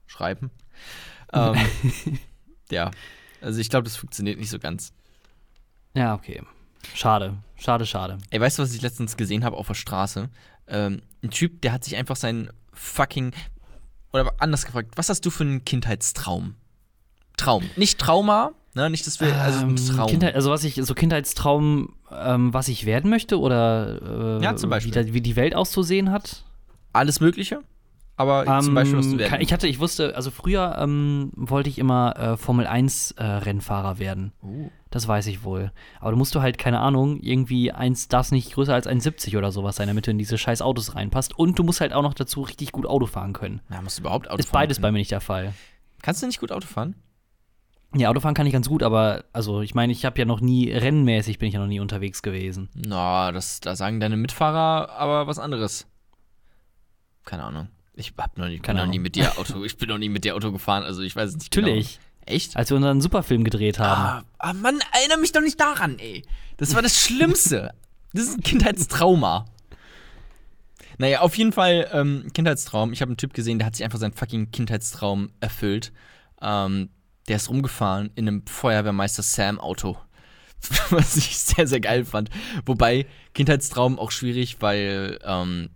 schreiben. Ähm, [LAUGHS] ja. Also ich glaube, das funktioniert nicht so ganz. Ja, okay. Schade, schade, schade. Ey, weißt du, was ich letztens gesehen habe auf der Straße? Ähm, ein Typ, der hat sich einfach seinen fucking. Oder anders gefragt, was hast du für einen Kindheitstraum? Traum. Nicht Trauma, ne? Nicht, dass wir. Also ein Ähm, Traum. Kindheit, also was ich, so Kindheitstraum, ähm, was ich werden möchte oder äh, Ja, zum Beispiel. Wie, da, wie die Welt auszusehen hat. Alles Mögliche. Aber zum Ähm, Beispiel, was du werden kann- Ich hatte, ich wusste, also früher ähm, wollte ich immer äh, Formel 1 äh, Rennfahrer werden. Oh. Das weiß ich wohl. Aber du musst du halt, keine Ahnung, irgendwie eins darf nicht größer als 1,70 oder sowas sein, damit du in diese scheiß Autos reinpasst. Und du musst halt auch noch dazu richtig gut Auto fahren können. Na, musst du überhaupt Auto Ist fahren beides bei können? mir nicht der Fall. Kannst du nicht gut Auto fahren? Ja, Autofahren kann ich ganz gut, aber also ich meine, ich habe ja noch nie, rennmäßig bin ich ja noch nie unterwegs gewesen. Na, das, da sagen deine Mitfahrer aber was anderes. Keine Ahnung. Ich hab noch nie, Keine noch nie mit dir Auto, ich bin noch nie mit dir Auto gefahren, also ich weiß es nicht Natürlich. genau. Echt? Als wir unseren Superfilm gedreht haben. Ah, ah, Mann, erinnere mich doch nicht daran, ey. Das war das Schlimmste. Das ist ein Kindheitstrauma. Naja, auf jeden Fall ähm, Kindheitstraum. Ich habe einen Typ gesehen, der hat sich einfach seinen fucking Kindheitstraum erfüllt. Ähm, der ist rumgefahren in einem Feuerwehrmeister Sam-Auto. [LAUGHS] Was ich sehr, sehr geil fand. Wobei, Kindheitstraum auch schwierig, weil ähm,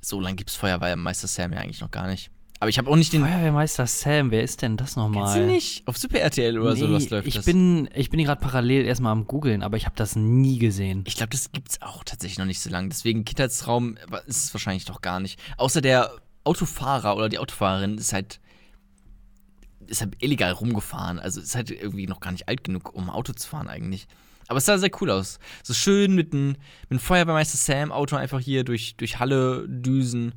so lange gibt es Feuerwehrmeister Sam ja eigentlich noch gar nicht. Aber ich habe auch nicht den. Feuerwehrmeister Sam, wer ist denn das nochmal? Kennst du nicht? Auf Super RTL oder nee, sowas läuft ich das. Bin, ich bin gerade parallel erstmal am googeln, aber ich habe das nie gesehen. Ich glaube, das gibt's auch tatsächlich noch nicht so lange. Deswegen Kindheitstraum ist es wahrscheinlich doch gar nicht. Außer der Autofahrer oder die Autofahrerin ist halt ist halt illegal rumgefahren. Also ist halt irgendwie noch gar nicht alt genug, um Auto zu fahren eigentlich. Aber es sah sehr cool aus. So schön mit einem mit Feuerwehrmeister Sam Auto einfach hier durch, durch Halle düsen.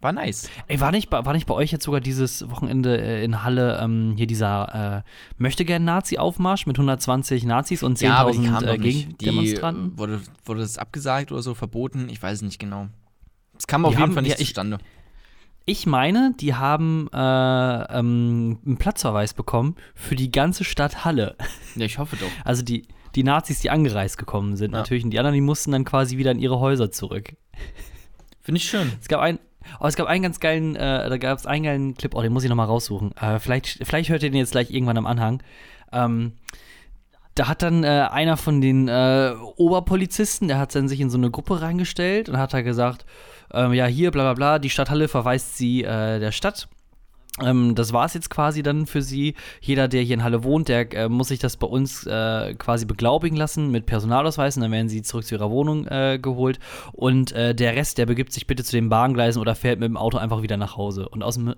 War nice. Ey, war nicht, bei- war nicht bei euch jetzt sogar dieses Wochenende äh, in Halle ähm, hier dieser äh, Möchtegern-Nazi-Aufmarsch mit 120 Nazis und 10.000 ja, aber die äh. Die Gegendemonstranten? äh, wurde, wurde das abgesagt oder so, verboten? Ich weiß es nicht genau. Es kam auf Die jeden haben- Fall nicht ja, ich- zustande. Ich meine, die haben äh, ähm, einen Platzverweis bekommen für die ganze Stadt Halle. Ja, ich hoffe doch. Also die, die Nazis, die angereist gekommen sind Ja. natürlich. Und die anderen, die mussten dann quasi wieder in ihre Häuser zurück. Finde ich schön. Es gab einen, oh, es gab einen ganz geilen, äh, da gab es einen geilen Clip, oh, den muss ich nochmal raussuchen. Äh, vielleicht, vielleicht hört ihr den jetzt gleich irgendwann am Anhang. Ähm, da hat dann äh, einer von den äh, Oberpolizisten, der hat dann sich in so eine Gruppe reingestellt und hat da gesagt, ähm, ja, hier, bla bla bla, die Stadthalle verweist sie äh, der Stadt. Ähm, das war es jetzt quasi dann für sie. Jeder, der hier in Halle wohnt, der äh, muss sich das bei uns äh, quasi beglaubigen lassen mit Personalausweis und dann werden sie zurück zu ihrer Wohnung äh, geholt. Und äh, der Rest, der begibt sich bitte zu den Bahngleisen oder fährt mit dem Auto einfach wieder nach Hause. Und aus dem.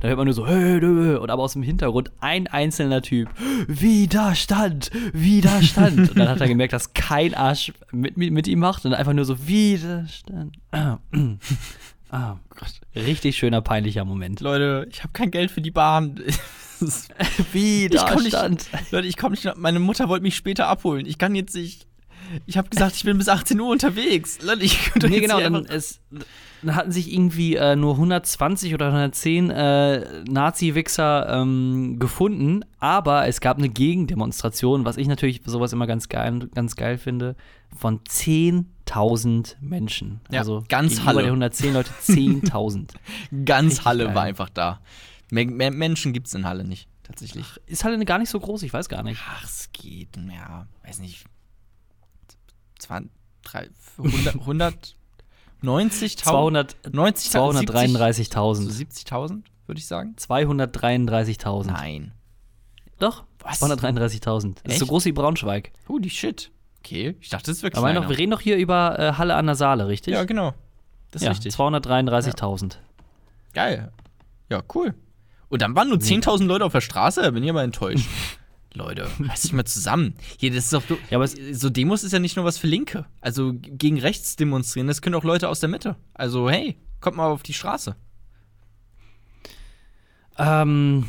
Da hört man nur so, und aber aus dem Hintergrund ein einzelner Typ, Widerstand, Widerstand. und dann hat er gemerkt, dass kein Arsch mit, mit, mit ihm macht und einfach nur so, Widerstand. Ah, [CLEARS THROAT] ah, Gott. Richtig schöner, peinlicher Moment. Leute, ich habe kein Geld für die Bahn. [LAUGHS] [LAUGHS] Widerstand. Ich nicht, Leute, ich komme nicht. Meine Mutter wollte mich später abholen. Ich kann jetzt nicht. Ich habe gesagt, ich bin bis 18 Uhr unterwegs. Leute, ich könnte Nee, genau, dann, es, dann hatten sich irgendwie äh, nur 120 oder 110 äh, Nazi-Wichser ähm, gefunden, aber es gab eine Gegendemonstration, was ich natürlich sowas immer ganz geil, ganz geil finde, von 10.000 Menschen. Ja, also ganz Halle. der 110 Leute 10.000. [LAUGHS] Ganz Richtig Halle geil. war einfach da. Mehr, mehr Menschen gibt es in Halle nicht, tatsächlich. Ist halt gar nicht so groß, ich weiß gar nicht. Ach, es geht, ja, weiß nicht. 20, 100, 100 90.000? 200 90.000? 233.000. So 70.000, würde ich sagen. 233.000. Nein. Doch, Was? 233.000. Das ist so groß wie Braunschweig. Holy shit. Okay, ich dachte, das wäre Aber kleiner. noch, wir reden doch hier über äh, Halle an der Saale, richtig? ja, genau. Das ist ja, richtig. 233.000. Geil. Ja, cool. Und dann waren nur 10.000 Leute auf der Straße, da bin ich aber enttäuscht. [LAUGHS] Leute, reiß dich mal zusammen. Hier, das ist doch, Ja, aber so Demos ist ja nicht nur was für Linke. Also gegen rechts demonstrieren, das können auch Leute aus der Mitte. Also hey, kommt mal auf die Straße. Ähm,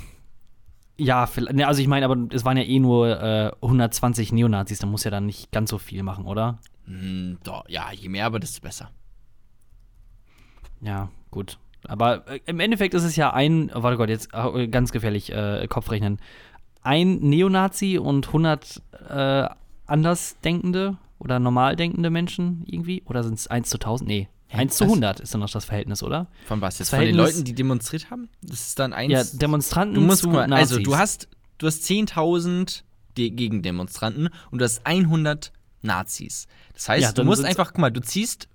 ja, vielleicht- ne, also ich meine, aber es waren ja eh nur äh, 120 Neonazis, da muss ja dann nicht ganz so viel machen, oder? Hm, doch, ja, je mehr, aber desto besser. Ja, gut. Aber äh, im Endeffekt ist es ja ein, oh, warte Gott, jetzt äh, ganz gefährlich äh, Kopfrechnen. Ein Neonazi und 100 äh, andersdenkende oder normal denkende Menschen irgendwie? Oder sind es 1 zu 1000? Nee, Hä, 1 zu was? 100 ist dann noch das Verhältnis, oder? Von was jetzt? Von den Leuten, die demonstriert haben? Das ist dann eins. Ja, Demonstranten du musst zu mal, Nazis. also du hast, du hast 10.000 De- Gegendemonstranten und du hast 100 Nazis. Das heißt, Ja, du musst einfach, guck mal, du ziehst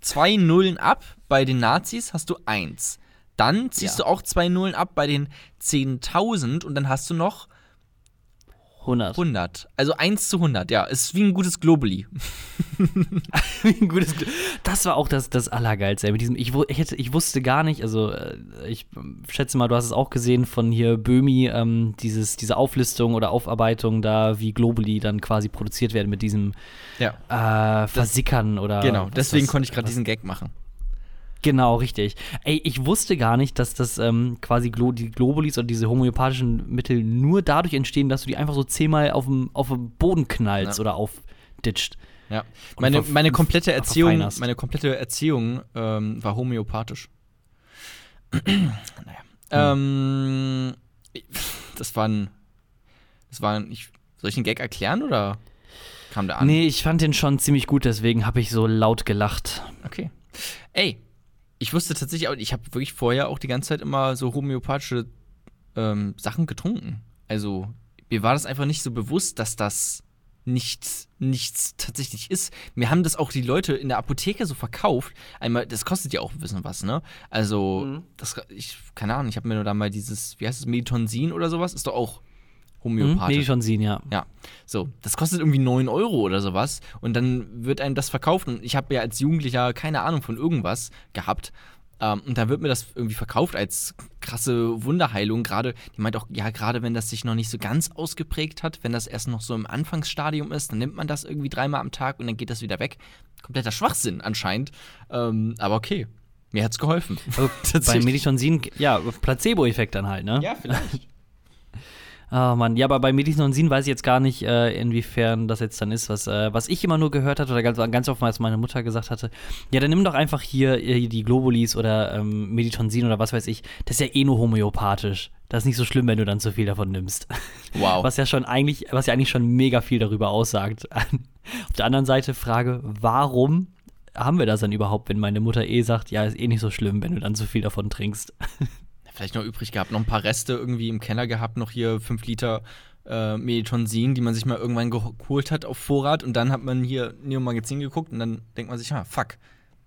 zwei Nullen ab, bei den Nazis hast du eins. Dann ziehst Ja. du auch zwei Nullen ab bei den 10.000 und dann hast du noch 100. 100. Also 1 zu 100, ja. Ist wie ein gutes Globally. [LAUGHS] Ein gutes Glück. Das war auch das, das Allergeilste. Mit diesem, ich, ich, hätte, ich wusste gar nicht, also äh, ich ähm, schätze mal, du hast es auch gesehen von hier Böhmi, ähm, dieses, diese Auflistung oder Aufarbeitung da, wie Globally dann quasi produziert werden mit diesem Ja. äh, Versickern oder. Genau, deswegen das- konnte ich gerade diesen Gag machen. Genau, richtig. Ey, ich wusste gar nicht, dass das ähm, quasi Glo die Globulis oder diese homöopathischen Mittel nur dadurch entstehen, dass du die einfach so zehnmal auf dem Boden knallst Ja. oder aufditscht. Ja. Meine, meine komplette Erziehung, meine komplette Erziehung ähm, war homöopathisch. naja. Ähm, das war ein. Das war ein. Ich, soll ich den Gag erklären oder kam der an? Nee, ich fand den schon ziemlich gut, deswegen habe ich so laut gelacht. Okay. Ey, ich wusste tatsächlich auch, ich habe wirklich vorher auch die ganze Zeit immer so homöopathische ähm, Sachen getrunken. Also, mir war das einfach nicht so bewusst, dass das nichts, nichts tatsächlich ist. Mir haben das auch die Leute in der Apotheke so verkauft. Einmal, das kostet ja auch ein bisschen was, ne? Also, Mhm. das, ich, keine Ahnung, ich habe mir nur da mal dieses, wie heißt es, Meditonsin oder sowas, ist doch auch Homöopathisch. Meditonsin, ja. Ja, so, das kostet irgendwie 9 Euro oder sowas und dann wird einem das verkauft und ich habe ja als Jugendlicher keine Ahnung von irgendwas gehabt ähm, und dann wird mir das irgendwie verkauft als krasse Wunderheilung, gerade, die meint auch, ja, gerade wenn das sich noch nicht so ganz ausgeprägt hat, wenn das erst noch so im Anfangsstadium ist, dann nimmt man das irgendwie dreimal am Tag und dann geht das wieder weg. Kompletter Schwachsinn anscheinend, ähm, aber okay, mir hat's geholfen. Also, [LAUGHS] bei. Meditonsin, ja, Placebo-Effekt dann halt, ne? Ja, vielleicht. Oh Mann, ja, aber bei Meditonsin weiß ich jetzt gar nicht, äh, inwiefern das jetzt dann ist, was, äh, was ich immer nur gehört hatte oder ganz, ganz oft, meine Mutter gesagt hatte. Ja, dann nimm doch einfach hier äh, die Globulis oder ähm, Meditonsin oder was weiß ich. Das ist ja eh nur homöopathisch. Das ist nicht so schlimm, wenn du dann zu viel davon nimmst. Wow. Was ja schon eigentlich, was ja eigentlich schon mega viel darüber aussagt. [LAUGHS] Auf der anderen Seite Frage, warum haben wir das dann überhaupt, wenn meine Mutter eh sagt, ja, ist eh nicht so schlimm, wenn du dann zu viel davon trinkst. [LAUGHS] vielleicht noch übrig gehabt, noch ein paar Reste irgendwie im Keller gehabt, noch hier 5 Liter äh, Meditonsin, die man sich mal irgendwann geho- geholt hat auf Vorrat und dann hat man hier Neo Magazin geguckt und dann denkt man sich, ah, fuck,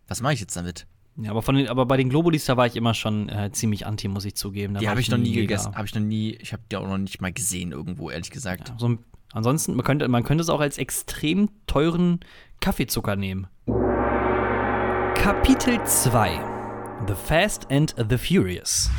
was mache ich jetzt damit? Ja, aber, von den, aber bei den Globulis, da war ich immer schon äh, ziemlich anti, muss ich zugeben. Da Die habe ich noch nie gegessen. Habe ich noch nie, ich habe die auch noch nicht mal gesehen irgendwo, ehrlich gesagt. Ja, so ein, ansonsten, man könnte, man könnte es auch als extrem teuren Kaffeezucker nehmen. Kapitel 2 The Fast and the Furious.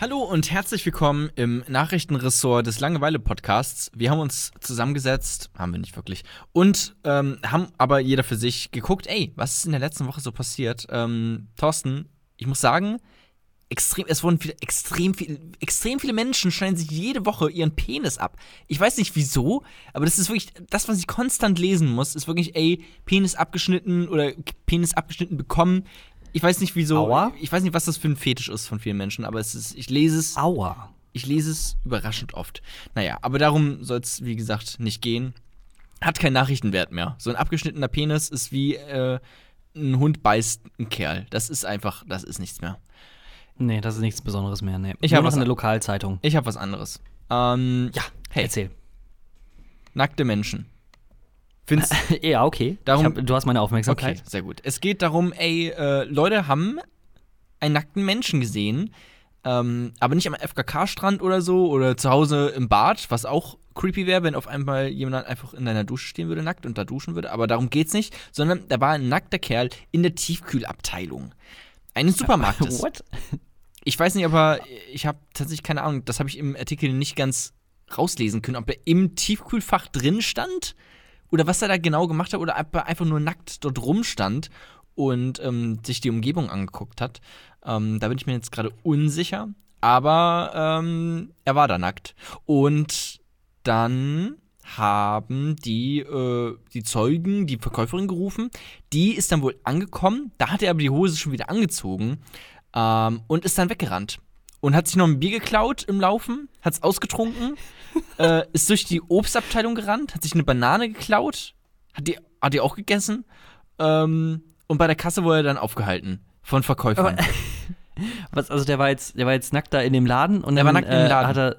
Hallo und herzlich willkommen im Nachrichtenressort des Langeweile-Podcasts. Wir haben uns zusammengesetzt, haben wir nicht wirklich, und ähm, haben aber jeder für sich geguckt, ey, was ist in der letzten Woche so passiert? Ähm, Thorsten, ich muss sagen, extrem, es wurden viele, extrem, viel, extrem viele Menschen schneiden sich jede Woche ihren Penis ab. Ich weiß nicht wieso, aber das ist wirklich, das, was ich konstant lesen muss, ist wirklich, ey, Penis abgeschnitten oder Penis abgeschnitten bekommen. Ich weiß nicht wieso. Aua. Ich weiß nicht, was das für ein Fetisch ist von vielen Menschen, aber es ist, ich lese es, Aua. ich lese es überraschend oft. Naja, aber darum soll es, wie gesagt, nicht gehen. Hat keinen Nachrichtenwert mehr. So ein abgeschnittener Penis ist wie äh, ein Hund beißt einen Kerl. Das ist einfach, das ist nichts mehr. Nee, das ist nichts Besonderes mehr. Nee. Ich Nur hab noch was eine an- Lokalzeitung. Ich habe was anderes. Ähm, ja, hey, Erzähl. nackte Menschen. Findest [LAUGHS] ja, okay. Darum- hab, du hast meine Aufmerksamkeit. Okay, sehr gut. Es geht darum, ey, äh, Leute haben einen nackten Menschen gesehen, ähm, aber nicht am FKK-Strand oder so oder zu Hause im Bad, was auch creepy wäre, wenn auf einmal jemand einfach in deiner Dusche stehen würde, nackt und da duschen würde. Aber darum geht's nicht, sondern da war ein nackter Kerl in der Tiefkühlabteilung eines [LAUGHS] Supermarktes. What? Ich weiß nicht, aber ich habe tatsächlich keine Ahnung, das habe ich im Artikel nicht ganz rauslesen können, ob er im Tiefkühlfach drin stand oder was er da genau gemacht hat oder er einfach nur nackt dort rumstand und ähm, sich die Umgebung angeguckt hat. Ähm, da bin ich mir jetzt gerade unsicher, aber ähm, er war da nackt. Und dann haben die, äh, die Zeugen die Verkäuferin gerufen. Die ist dann wohl angekommen. Da hat er aber die Hose schon wieder angezogen ähm, und ist dann weggerannt. Und hat sich noch ein Bier geklaut im Laufen, hat es ausgetrunken, [LAUGHS] äh, ist durch die Obstabteilung gerannt, hat sich eine Banane geklaut, hat die, hat die auch gegessen. Ähm, und bei der Kasse wurde er dann aufgehalten von Verkäufern. Aber- [LAUGHS] Was, also der war jetzt, der war jetzt nackt da in dem Laden und Der dann war nackt äh, Laden. hat er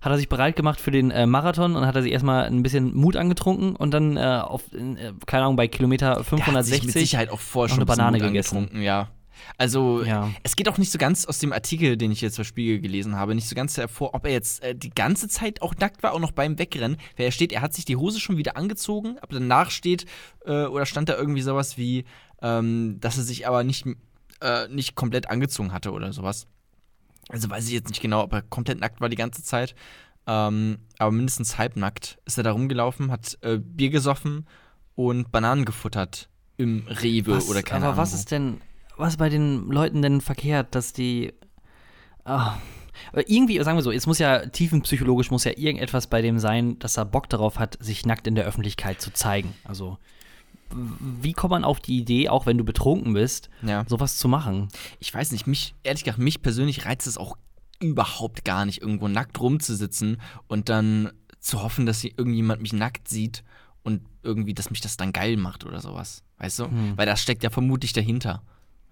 hat er sich bereit gemacht für den äh, Marathon und hat er sich erstmal ein bisschen Mut angetrunken und dann äh, auf, äh, keine Ahnung, bei Kilometer Der hat sich 560 mit Sicherheit auch vorher schon eine Banane Mut gegessen. ja. Also, Ja. es geht auch nicht so ganz aus dem Artikel, den ich jetzt bei Spiegel gelesen habe, nicht so ganz hervor, ob er jetzt äh, die ganze Zeit auch nackt war, auch noch beim Wegrennen. Weil er steht, er hat sich die Hose schon wieder angezogen, aber danach steht, äh, oder stand da irgendwie sowas wie, ähm, dass er sich aber nicht, äh, nicht komplett angezogen hatte oder sowas. Also weiß ich jetzt nicht genau, ob er komplett nackt war die ganze Zeit. Ähm, aber mindestens halbnackt ist er da rumgelaufen, hat äh, Bier gesoffen und Bananen gefuttert im Rewe was, oder keine aber Ahnung. was ist denn, was bei den Leuten denn verkehrt, dass die aber irgendwie, sagen wir so, es muss ja tiefenpsychologisch muss ja irgendetwas bei dem sein, dass er Bock darauf hat, sich nackt in der Öffentlichkeit zu zeigen. Also wie kommt man auf die Idee, auch wenn du betrunken bist, Ja. sowas zu machen? Ich weiß nicht, mich, ehrlich gesagt, mich persönlich reizt es auch überhaupt gar nicht, irgendwo nackt rumzusitzen und dann zu hoffen, dass hier irgendjemand mich nackt sieht und irgendwie, dass mich das dann geil macht oder sowas. Weißt du? Hm. Weil das steckt ja vermutlich dahinter.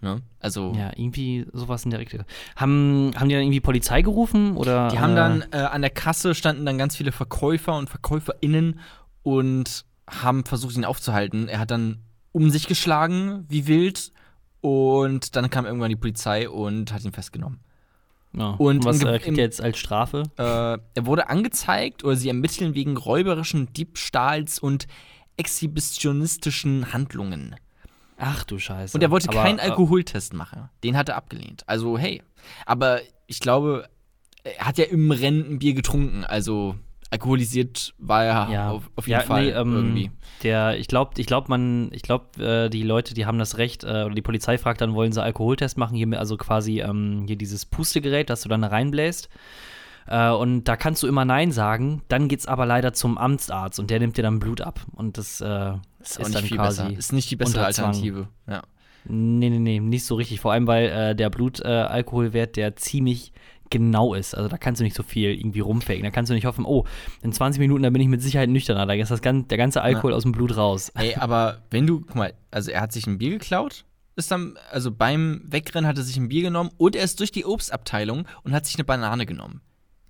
Ne? Also, Ja, irgendwie sowas in der Richtung. Haben, haben die dann irgendwie Polizei gerufen oder? die haben äh, dann äh, an der Kasse standen dann ganz viele Verkäufer und VerkäuferInnen und haben versucht, ihn aufzuhalten. Er hat dann um sich geschlagen, wie wild. Und dann kam irgendwann die Polizei und hat ihn festgenommen. Ja. und Und was äh, kriegt er jetzt als Strafe? Äh, er wurde angezeigt oder sie ermitteln wegen räuberischen Diebstahls und exhibitionistischen Handlungen. Ach du Scheiße. Und er wollte Aber, keinen äh, Alkoholtest machen. Den hat er abgelehnt. Also, hey. Aber ich glaube, er hat ja im Rennen ein Bier getrunken. Also, alkoholisiert war er Ja, auf, auf jeden ja, Fall nee, ähm, irgendwie. Der, ich glaube, ich glaube, man, ich glaube, äh, die Leute, die haben das Recht, äh, oder die Polizei fragt dann, wollen sie Alkoholtest machen? Hier, also quasi ähm, hier dieses Pustegerät, das du dann da reinbläst. Äh, und da kannst du immer Nein sagen. Dann geht's aber leider zum Amtsarzt und der nimmt dir dann Blut ab. Und das äh, Ist ist, dann quasi. besser. Ist nicht die bessere. Alternative. Ja. Nee, nee, nee, nicht so richtig. Vor allem, weil äh, der Blutalkoholwert, Alkoholwert, der ziemlich genau ist. Also da kannst du nicht so viel irgendwie rumfaken. Da kannst du nicht hoffen, oh, in 20 Minuten, da bin ich mit Sicherheit nüchterner. Da ist das gan der ganze Alkohol aus dem Blut raus. [LAUGHS] Ey, aber wenn du, guck mal, also er hat sich ein Bier geklaut, ist dann, also beim Wegrennen hat er sich ein Bier genommen und er ist durch die Obstabteilung und hat sich eine Banane genommen.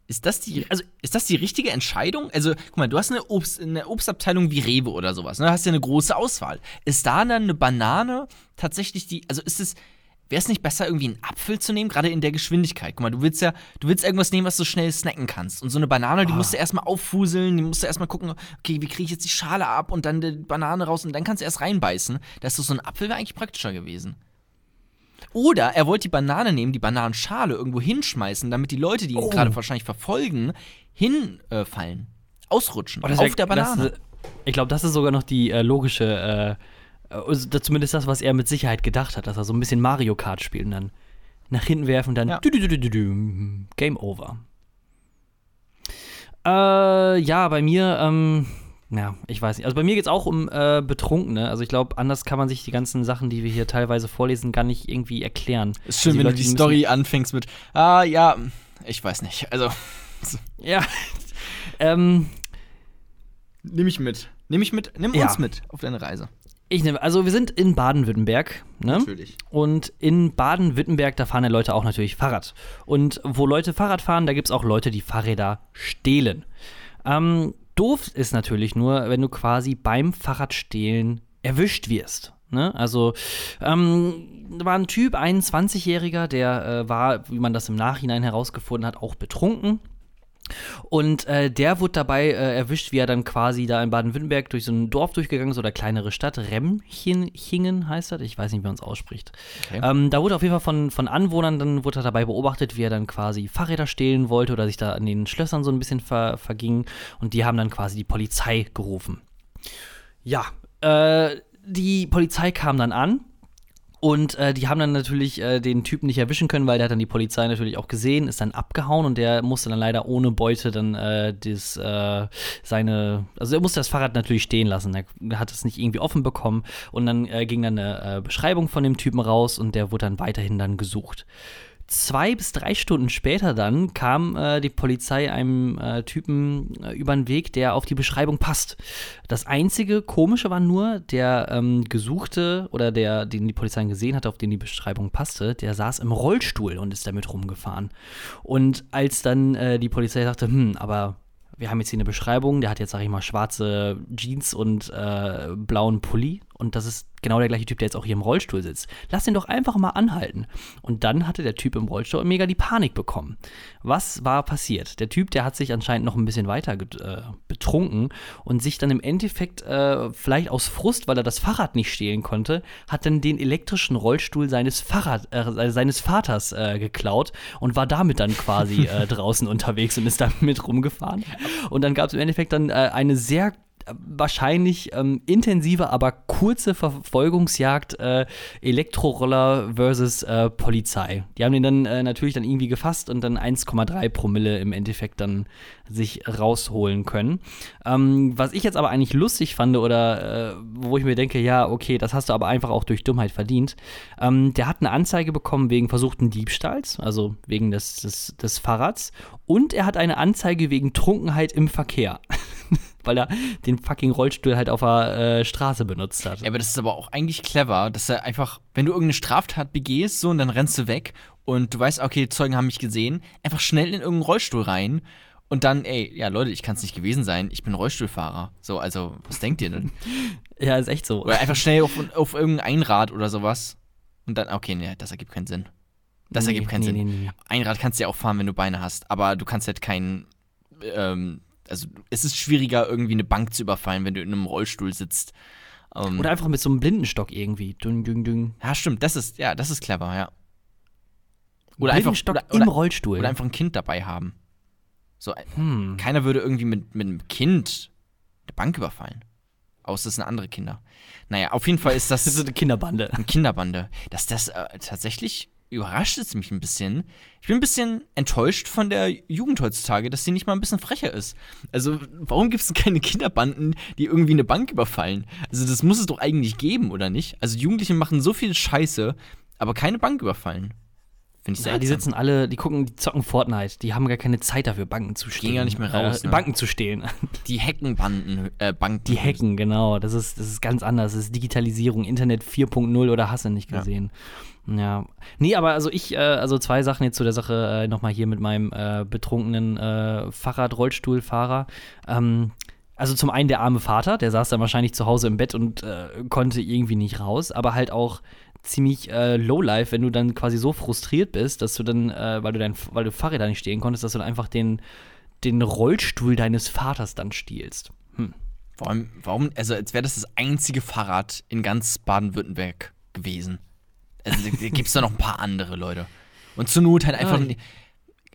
Ist das die, also ist das die richtige Entscheidung? Also, guck mal, du hast eine, Obst, eine Obstabteilung wie Rewe oder sowas, ne? Da hast ja eine große Auswahl. Ist da dann eine Banane tatsächlich die, also ist es, wäre es nicht besser, irgendwie einen Apfel zu nehmen, gerade in der Geschwindigkeit? Guck mal, du willst ja, du willst irgendwas nehmen, was du schnell snacken kannst. Und so eine Banane, die Ah. musst du erstmal auffuseln, die musst du erstmal gucken, okay, wie kriege ich jetzt die Schale ab und dann die Banane raus und dann kannst du erst reinbeißen. Da ist so ein Apfel wäre eigentlich praktischer gewesen. Oder er wollte die Banane nehmen, die Bananenschale irgendwo hinschmeißen, damit die Leute, die ihn Oh. gerade wahrscheinlich verfolgen, hinfallen. ausrutschen. Oh, auf wär- der Banane. Das, ich glaube, das ist sogar noch die äh, logische, äh, also zumindest das, was er mit Sicherheit gedacht hat, dass er so ein bisschen Mario Kart spielt und dann nach hinten werfen und dann Ja. Game Over. Äh, ja, bei mir, ähm, ja, ich weiß nicht. Also bei mir geht es auch um äh, Betrunkene. Also ich glaube, anders kann man sich die ganzen Sachen, die wir hier teilweise vorlesen, gar nicht irgendwie erklären. ist schön, Also wenn du Leute, die müssen- Story anfängst mit, ah ja, ich weiß nicht. Also, [LAUGHS] Ja. ähm, nimm mich mit. Nimm mich mit, nimm Ja. uns mit auf deine Reise. ich nehme, also wir sind in Baden-Württemberg, ne? Natürlich. Und in Baden-Württemberg, da fahren ja Leute auch natürlich Fahrrad. Und wo Leute Fahrrad fahren, da gibt es auch Leute, die Fahrräder stehlen. Ähm, doof ist natürlich nur, wenn du quasi beim Fahrradstehlen erwischt wirst. Ne? Also, ähm, war ein Typ, ein 20-Jähriger, der äh, war, wie man das im Nachhinein herausgefunden hat, auch betrunken. Und äh, der wurde dabei äh, erwischt, wie er dann quasi da in Baden-Württemberg durch so ein Dorf durchgegangen ist oder kleinere Stadt. Remchingen heißt das. Ich weiß nicht, wie man es ausspricht. Okay. Ähm, da wurde auf jeden Fall von, von Anwohnern, dann wurde er dabei beobachtet, wie er dann quasi Fahrräder stehlen wollte oder sich da an den Schlössern so ein bisschen ver, verging. Und die haben dann quasi die Polizei gerufen. Ja, äh, die Polizei kam dann an und äh, die haben dann natürlich äh, den Typen nicht erwischen können, weil der hat dann die Polizei natürlich auch gesehen, ist dann abgehauen und der musste dann leider ohne Beute dann äh, das, äh, seine, also er musste das Fahrrad natürlich stehen lassen. Er hat es nicht irgendwie offen bekommen und dann äh, ging dann eine äh, Beschreibung von dem Typen raus und der wurde dann weiterhin dann gesucht. Zwei bis drei Stunden später dann kam äh, die Polizei einem äh, Typen äh, über den Weg, der auf die Beschreibung passt. Das einzige Komische war nur, der ähm, Gesuchte oder der, den die Polizei gesehen hat, auf den die Beschreibung passte, der saß im Rollstuhl und ist damit rumgefahren. Und als dann äh, die Polizei sagte, hm, aber wir haben jetzt hier eine Beschreibung, der hat jetzt, sag ich mal, schwarze Jeans und äh, blauen Pulli und das ist genau der gleiche Typ, der jetzt auch hier im Rollstuhl sitzt. Lass den doch einfach mal anhalten. Und dann hatte der Typ im Rollstuhl mega die Panik bekommen. Was war passiert? Der Typ, der hat sich anscheinend noch ein bisschen weiter äh, betrunken und sich dann im Endeffekt, äh, vielleicht aus Frust, weil er das Fahrrad nicht stehlen konnte, hat dann den elektrischen Rollstuhl seines, Fahrrad, äh, seines Vaters äh, geklaut und war damit dann quasi [LAUGHS] äh, draußen unterwegs und ist damit rumgefahren. Und dann gab es im Endeffekt dann äh, eine sehr wahrscheinlich ähm, intensive, aber kurze Verfolgungsjagd äh, Elektroroller versus äh, Polizei. Die haben den dann äh, natürlich dann irgendwie gefasst und dann 1,3 Promille im Endeffekt dann sich rausholen können. Ähm, was ich jetzt aber eigentlich lustig fand oder äh, wo ich mir denke, ja, okay, das hast du aber einfach auch durch Dummheit verdient. Ähm, der hat eine Anzeige bekommen wegen versuchten Diebstahls, also wegen des, des, des Fahrrads. Und er hat eine Anzeige wegen Trunkenheit im Verkehr. [LAUGHS] Weil er den fucking Rollstuhl halt auf der äh, Straße benutzt hat. Ja, aber das ist aber auch eigentlich clever, dass er einfach, wenn du irgendeine Straftat begehst, so und dann rennst du weg und du weißt, okay, Zeugen haben mich gesehen, einfach schnell in irgendeinen Rollstuhl rein und dann, ey, ja Leute, ich kann es nicht gewesen sein, ich bin Rollstuhlfahrer. So, also, was denkt ihr denn? [LAUGHS] Ja, ist echt so. Oder einfach schnell auf, [LAUGHS] auf irgendein Einrad oder sowas und dann, okay, nee, das ergibt keinen Sinn. Das Nee, ergibt keinen nee, Sinn. nee, nee. Einrad kannst du ja auch fahren, wenn du Beine hast, aber du kannst halt keinen, ähm, also es ist schwieriger, irgendwie eine Bank zu überfallen, wenn du in einem Rollstuhl sitzt. Ähm, Oder einfach mit so einem Blindenstock irgendwie. Dün, dün, dün. Ja, stimmt, das ist, ja, das ist clever, ja. Oder einfach, oder, im Rollstuhl. oder einfach ein Kind dabei haben. So, ein- hm. keiner würde irgendwie mit, mit einem Kind eine Bank überfallen. Außer es sind andere Kinder. Naja, auf jeden Fall ist das [LAUGHS] Das ist eine Kinderbande. eine Kinderbande. Dass das äh, tatsächlich überrascht es mich ein bisschen. Ich bin ein bisschen enttäuscht von der Jugend heutzutage, dass sie nicht mal ein bisschen frecher ist. Also, warum gibt es denn keine Kinderbanden, die irgendwie eine Bank überfallen? Also, das muss es doch eigentlich geben, oder nicht? Also, Jugendliche machen so viel Scheiße, aber keine Bank überfallen. Finde ich Ja, die sitzen alle, die gucken, die zocken Fortnite. Die haben gar keine Zeit dafür, Banken zu stehlen. ja nicht mehr raus, Äh, ne? Banken zu stehlen. Die Heckenbanden, äh, Banken. Die hacken, genau. Das ist, das ist ganz anders. Das ist Digitalisierung, Internet 4.0 oder hast du nicht Ja. gesehen. Ja. Nee, aber also ich, äh, also zwei Sachen jetzt zu der Sache äh, nochmal hier mit meinem äh, betrunkenen äh, Fahrrad-Rollstuhlfahrer. Ähm, also zum einen der arme Vater, der saß dann wahrscheinlich zu Hause im Bett und äh, konnte irgendwie nicht raus, aber halt auch ziemlich äh, lowlife, wenn du dann quasi so frustriert bist, dass du dann, äh, weil du dein, weil du Fahrräder nicht stehlen konntest, dass du dann einfach den, den Rollstuhl deines Vaters dann stiehlst. Hm. Vor allem, warum, also als wäre das das einzige Fahrrad in ganz Baden-Württemberg gewesen. Also da gibt es da noch ein paar andere Leute. Und zur Not halt einfach, ein,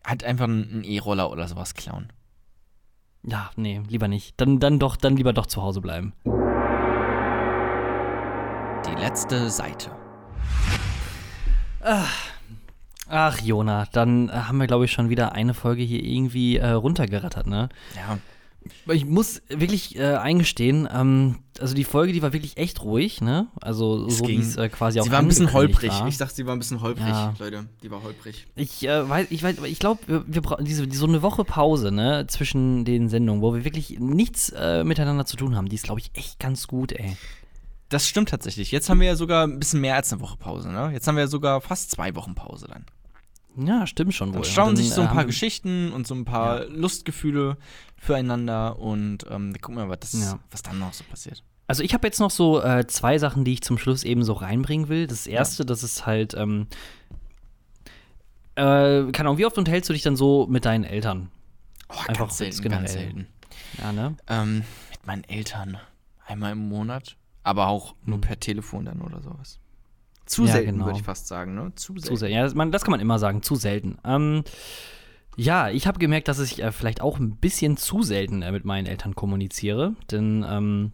halt einfach einen E-Roller oder sowas klauen. Ja, nee, lieber nicht. Dann, dann doch, dann lieber doch zu Hause bleiben. Die letzte Seite. Ach, Jona, dann äh, haben wir, glaube ich, schon wieder eine Folge hier irgendwie äh, runtergerattert, ne? Ja, Ich muss wirklich äh, eingestehen, ähm, also die Folge, die war wirklich echt ruhig, ne? Also Es so wie es äh, quasi auch sie war ein bisschen holprig. War. Ich dachte, sie war ein bisschen holprig, Ja. Leute. Die war holprig. Ich äh, weiß, ich weiß, ich glaube, wir, wir brauchen diese so eine Woche Pause, ne, zwischen den Sendungen, wo wir wirklich nichts äh, miteinander zu tun haben. Die ist, glaube ich, echt ganz gut, ey. Das stimmt tatsächlich. Jetzt haben wir ja sogar ein bisschen mehr als eine Woche Pause, ne? Jetzt haben wir ja sogar fast zwei Wochen Pause dann. Ja, stimmt schon wohl. Dann sich so ein äh, paar haben- Geschichten und so ein paar Lustgefühle füreinander und ähm, gucken wir mal, was, Ja. was dann noch so passiert. Also ich habe jetzt noch so äh, zwei Sachen, die ich zum Schluss eben so reinbringen will. Das erste, das ist halt, ähm, äh, keine Ahnung, wie oft unterhältst du dich dann so mit deinen Eltern? Oh, Einfach ganz selten, generell. ganz selten. Ja, ne? Ähm, mit meinen Eltern einmal im Monat, aber auch nur Hm. per Telefon dann oder sowas. Zu Ja, selten, genau. würde ich fast sagen, ne? Zu selten. Zu selten. Ja, das, man, das kann man immer sagen, zu selten. Ähm, ja, ich habe gemerkt, dass ich äh, vielleicht auch ein bisschen zu selten äh, mit meinen Eltern kommuniziere. Denn ähm,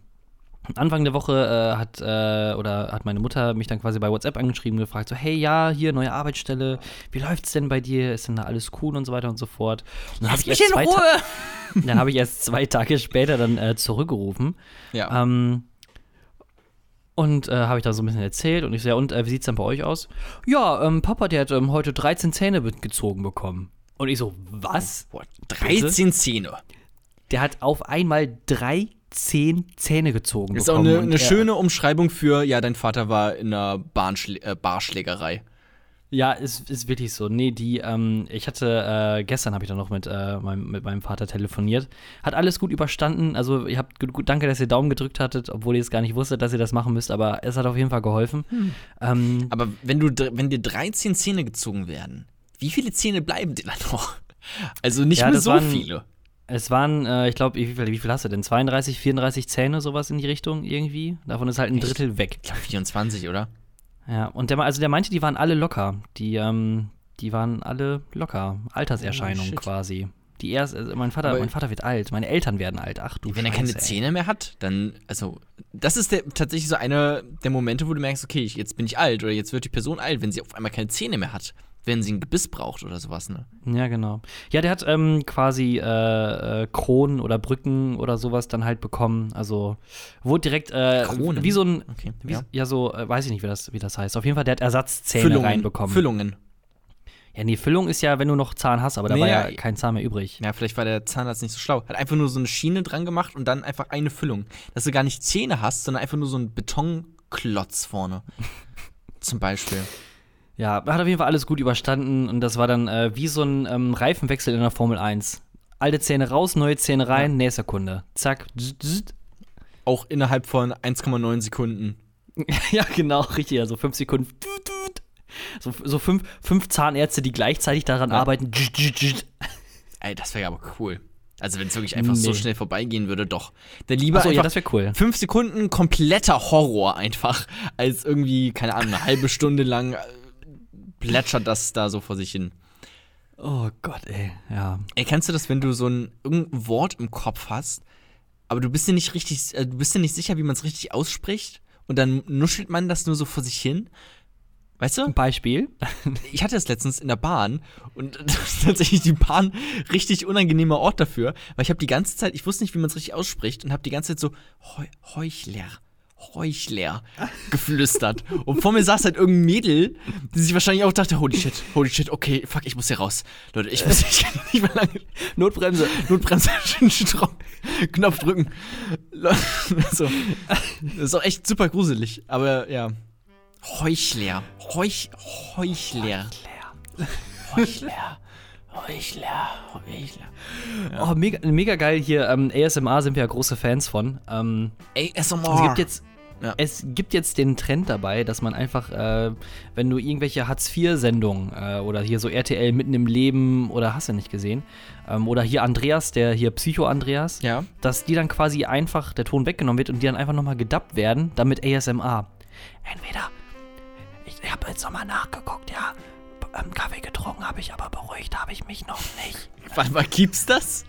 Anfang der Woche äh, hat äh, oder hat meine Mutter mich dann quasi bei WhatsApp angeschrieben und gefragt, so, hey ja, hier neue Arbeitsstelle, wie läuft's denn bei dir? Ist denn da alles cool und so weiter und so fort. Und dann habe ich, erst zwei Ta- [LAUGHS] dann hab ich erst zwei Tage später dann äh, zurückgerufen. Ja. Ähm, und äh, habe ich da so ein bisschen erzählt und ich so, ja, und äh, wie sieht's dann bei euch aus? Ja, ähm, Papa, der hat ähm, heute 13 Zähne gezogen bekommen. Und ich so, was? Boah, 13 Zähne. Der hat auf einmal 13 Zähne gezogen Ist auch bekommen. eine, und eine er- schöne Umschreibung für, ja, dein Vater war in einer Bahnschlä äh, Barschlägerei. Ja, ist, ist wirklich so. Nee, die, ähm, ich hatte, äh, gestern habe ich dann noch mit, äh, meinem, mit meinem Vater telefoniert. Hat alles gut überstanden. Also, ihr habt gut, danke, dass ihr Daumen gedrückt hattet, obwohl ihr es gar nicht wusstet, dass ihr das machen müsst, aber es hat auf jeden Fall geholfen. Ähm, Aber wenn, du, dr- wenn dir 13 Zähne gezogen werden, wie viele Zähne bleiben dir dann noch? [LAUGHS] Also nicht Ja, mehr so waren- viele. Es waren, äh, ich glaube, wie viel, wie viel hast du denn? 32, 34 Zähne, sowas in die Richtung irgendwie. Davon ist halt ein Echt? Drittel weg. Ich glaube 24, oder? Ja, und der, also der meinte, die waren alle locker. Die, ähm, die waren alle locker. Alterserscheinung Oh, quasi. Die erst, also mein Vater, Aber- mein Vater wird alt, meine Eltern werden alt. Ach du Wenn er keine Scheiße, ey. Zähne mehr hat, dann, also, das ist der, tatsächlich so einer der Momente, wo du merkst, okay, ich, jetzt bin ich alt oder jetzt wird die Person alt, wenn sie auf einmal keine Zähne mehr hat. Wenn sie ein Gebiss braucht oder sowas, ne? Ja, genau. Ja, der hat ähm, quasi äh, äh, Kronen oder Brücken oder sowas dann halt bekommen. Also wurde direkt äh, Kronen? wie so ein, Okay. wie, ja. ja. so, äh, weiß ich nicht, wie das, wie das heißt. Auf jeden Fall, der hat Ersatzzähne Füllungen. reinbekommen. Füllungen. Ja, nee, Füllung ist ja, wenn du noch Zahn hast, aber da Nee, war ja ja, kein Zahn mehr übrig. Ja, vielleicht war der Zahnarzt nicht so schlau. Hat einfach nur so eine Schiene dran gemacht und dann einfach eine Füllung. Dass du gar nicht Zähne hast, sondern einfach nur so einen Betonklotz vorne. [LAUGHS] Zum Beispiel. Ja, hat auf jeden Fall alles gut überstanden und das war dann äh, wie so ein ähm, Reifenwechsel in der Formel 1. Alte Zähne raus, neue Zähne rein, nächster Kunde. Zack. Auch innerhalb von 1,9 Sekunden. [LAUGHS] ja, genau, richtig. Also fünf Sekunden. Tut, tut. So, so fünf, fünf Zahnärzte, die gleichzeitig daran Ja. arbeiten. Ey, das wäre aber cool. Also, wenn es wirklich einfach so Nee. schnell vorbeigehen würde, doch. Dann lieber Achso, ja, das wäre cool. fünf Sekunden kompletter Horror einfach, als irgendwie, keine Ahnung, eine halbe Stunde lang plätschert das da so vor sich hin. Oh Gott, ey. Ja. Ey, kennst du das, wenn du so ein irgendein Wort im Kopf hast, aber du bist dir nicht richtig, äh, du bist dir nicht sicher, wie man es richtig ausspricht und dann nuschelt man das nur so vor sich hin? Weißt du? Beispiel. [LAUGHS] Ich hatte es letztens in der Bahn und [LAUGHS] das ist tatsächlich die Bahn richtig unangenehmer Ort dafür, weil ich habe die ganze Zeit, ich wusste nicht, wie man es richtig ausspricht und habe die ganze Zeit so Heu Heuchler, Heuchler geflüstert. Und vor mir saß halt irgendein Mädel, die sich wahrscheinlich auch dachte, holy shit, holy shit, okay, fuck, ich muss hier raus. Leute, ich muss ich [LAUGHS] kann nicht mehr lange. Notbremse, Notbremse, [LAUGHS] Strom, Knopf drücken. so. Das ist auch echt super gruselig. Aber ja. Heuchler. Heuch, Heuchler. Heuchler. Heuchler. Heuchler. Oh, mega, mega geil hier. Ähm, ASMR sind wir ja große Fans von. Ähm, ASMR. es gibt jetzt. Ja. Es gibt jetzt den Trend dabei, dass man einfach, äh, wenn du irgendwelche Hartz-IV-Sendungen äh, oder hier so RTL mitten im Leben oder hast du nicht gesehen, ähm, oder hier Andreas, der hier Psycho-Andreas, Ja. dass die dann quasi einfach der Ton weggenommen wird und die dann einfach nochmal gedubbt werden, damit ASMR. Entweder, ich habe jetzt nochmal nachgeguckt, ja, ähm, Kaffee getrunken habe ich, aber beruhigt habe ich mich noch nicht. [LAUGHS] Warte mal, gibt's das?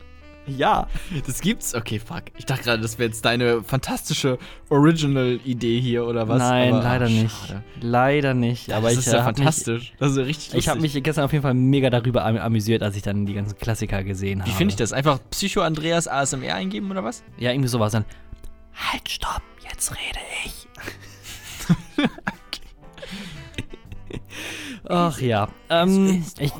Ja. Das gibt's? Okay, fuck. Ich dachte gerade, das wäre jetzt deine fantastische Original-Idee hier oder was? Nein, Aber, leider nicht. schade. Leider nicht. Aber das ich ist ja äh, mich, fantastisch. das ist ja richtig lustig. ich habe mich gestern auf jeden Fall mega darüber am amüsiert, als ich dann die ganzen Klassiker gesehen habe. Wie finde ich das? Einfach Psycho Andreas ASMR eingeben oder was? Ja, irgendwie sowas dann. Halt, stopp, jetzt rede ich. [LAUGHS] Ach ja. Ähm, ich.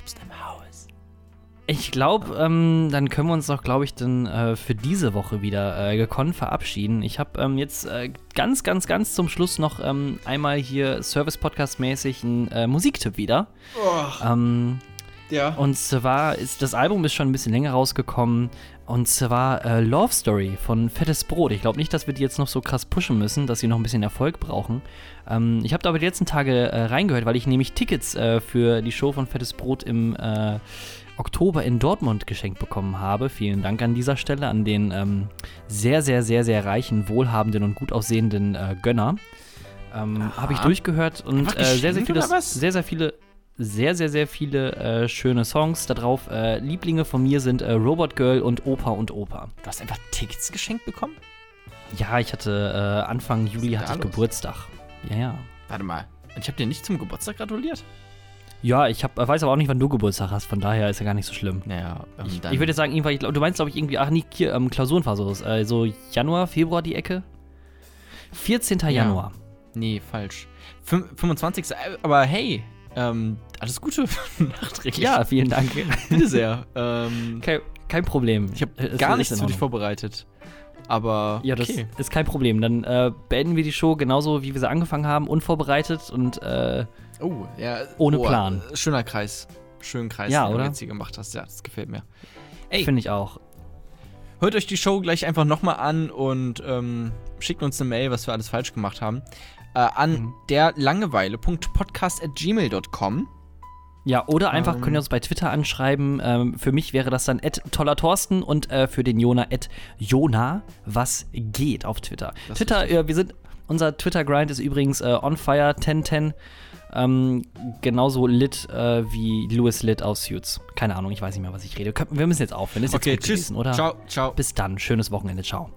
Ich glaube, ähm, dann können wir uns doch, glaube ich, dann äh, für diese Woche wieder äh, gekonnt verabschieden. Ich habe ähm, jetzt äh, ganz, ganz, ganz zum Schluss noch ähm, einmal hier Service-Podcast-mäßig einen äh, Musiktipp wieder. Ähm, Ja. Und zwar ist das Album ist schon ein bisschen länger rausgekommen. Und zwar äh, Love Story von Fettes Brot. Ich glaube nicht, dass wir die jetzt noch so krass pushen müssen, dass sie noch ein bisschen Erfolg brauchen. Ähm, ich habe da aber die letzten Tage äh, reingehört, weil ich nämlich Tickets für die Show von Fettes Brot im Oktober in Dortmund geschenkt bekommen habe. Vielen Dank an dieser Stelle an den ähm, sehr, sehr, sehr, sehr reichen, wohlhabenden und gut aussehenden äh, Gönner. Ähm, habe ich durchgehört und äh, sehr, sehr geschenkt viele, oder was? sehr, sehr viele sehr, sehr, sehr viele äh, schöne Songs da drauf. Äh, Lieblinge von mir sind äh, Robot Girl und Opa und Opa. Du hast einfach Tickets geschenkt bekommen? Ja, ich hatte äh, Anfang Juli hatte ich los? Geburtstag. Ja, ja. Warte mal. Ich habe dir nicht zum Geburtstag gratuliert? Ja, ich hab, weiß aber auch nicht, wann du Geburtstag hast, von daher ist ja gar nicht so schlimm. Naja, ähm, Ich, ich würde jetzt sagen, irgendwann, ich du meinst, glaube ich, irgendwie, ach nee, hier, ähm, Klausurenphase, so, äh, so Januar, Februar die Ecke? 14. Ja. Januar. Nee, falsch. Fün 25. äh, Aber hey, ähm, alles Gute nachträglich. Ja, vielen Dank. [LAUGHS] bitte sehr. ähm, kein, kein Problem. ich habe gar nichts für dich vorbereitet. Aber Ja, das okay. ist kein Problem. Dann äh, beenden wir die Show genauso, wie wir sie angefangen haben, unvorbereitet und äh, Oh, ja. Ohne oh, Plan. äh, Schöner Kreis. Schönen Kreis, Ja, den oder? du jetzt hier gemacht hast. Ja, das gefällt mir. Ey, finde ich auch. hört euch die Show gleich einfach nochmal an und ähm, schickt uns eine Mail, was wir alles falsch gemacht haben. Äh, an Mhm. der Langeweile.podcast.gmail.com. Ja, oder einfach Ähm. könnt ihr uns bei Twitter anschreiben. Ähm, für mich wäre das dann toller Thorsten und äh, für den Jona Jona was geht auf Twitter. Das Twitter, äh, wir sind, unser Twitter-Grind ist übrigens äh, onfire 1010. Ähm, genauso lit äh, wie Louis Lit aus Suits. Keine Ahnung, ich weiß nicht mehr, was ich rede. Wir müssen jetzt aufhören. Ist jetzt Okay, gut tschüss. gewesen, oder? Ciao, ciao. Bis dann. Schönes Wochenende. Ciao.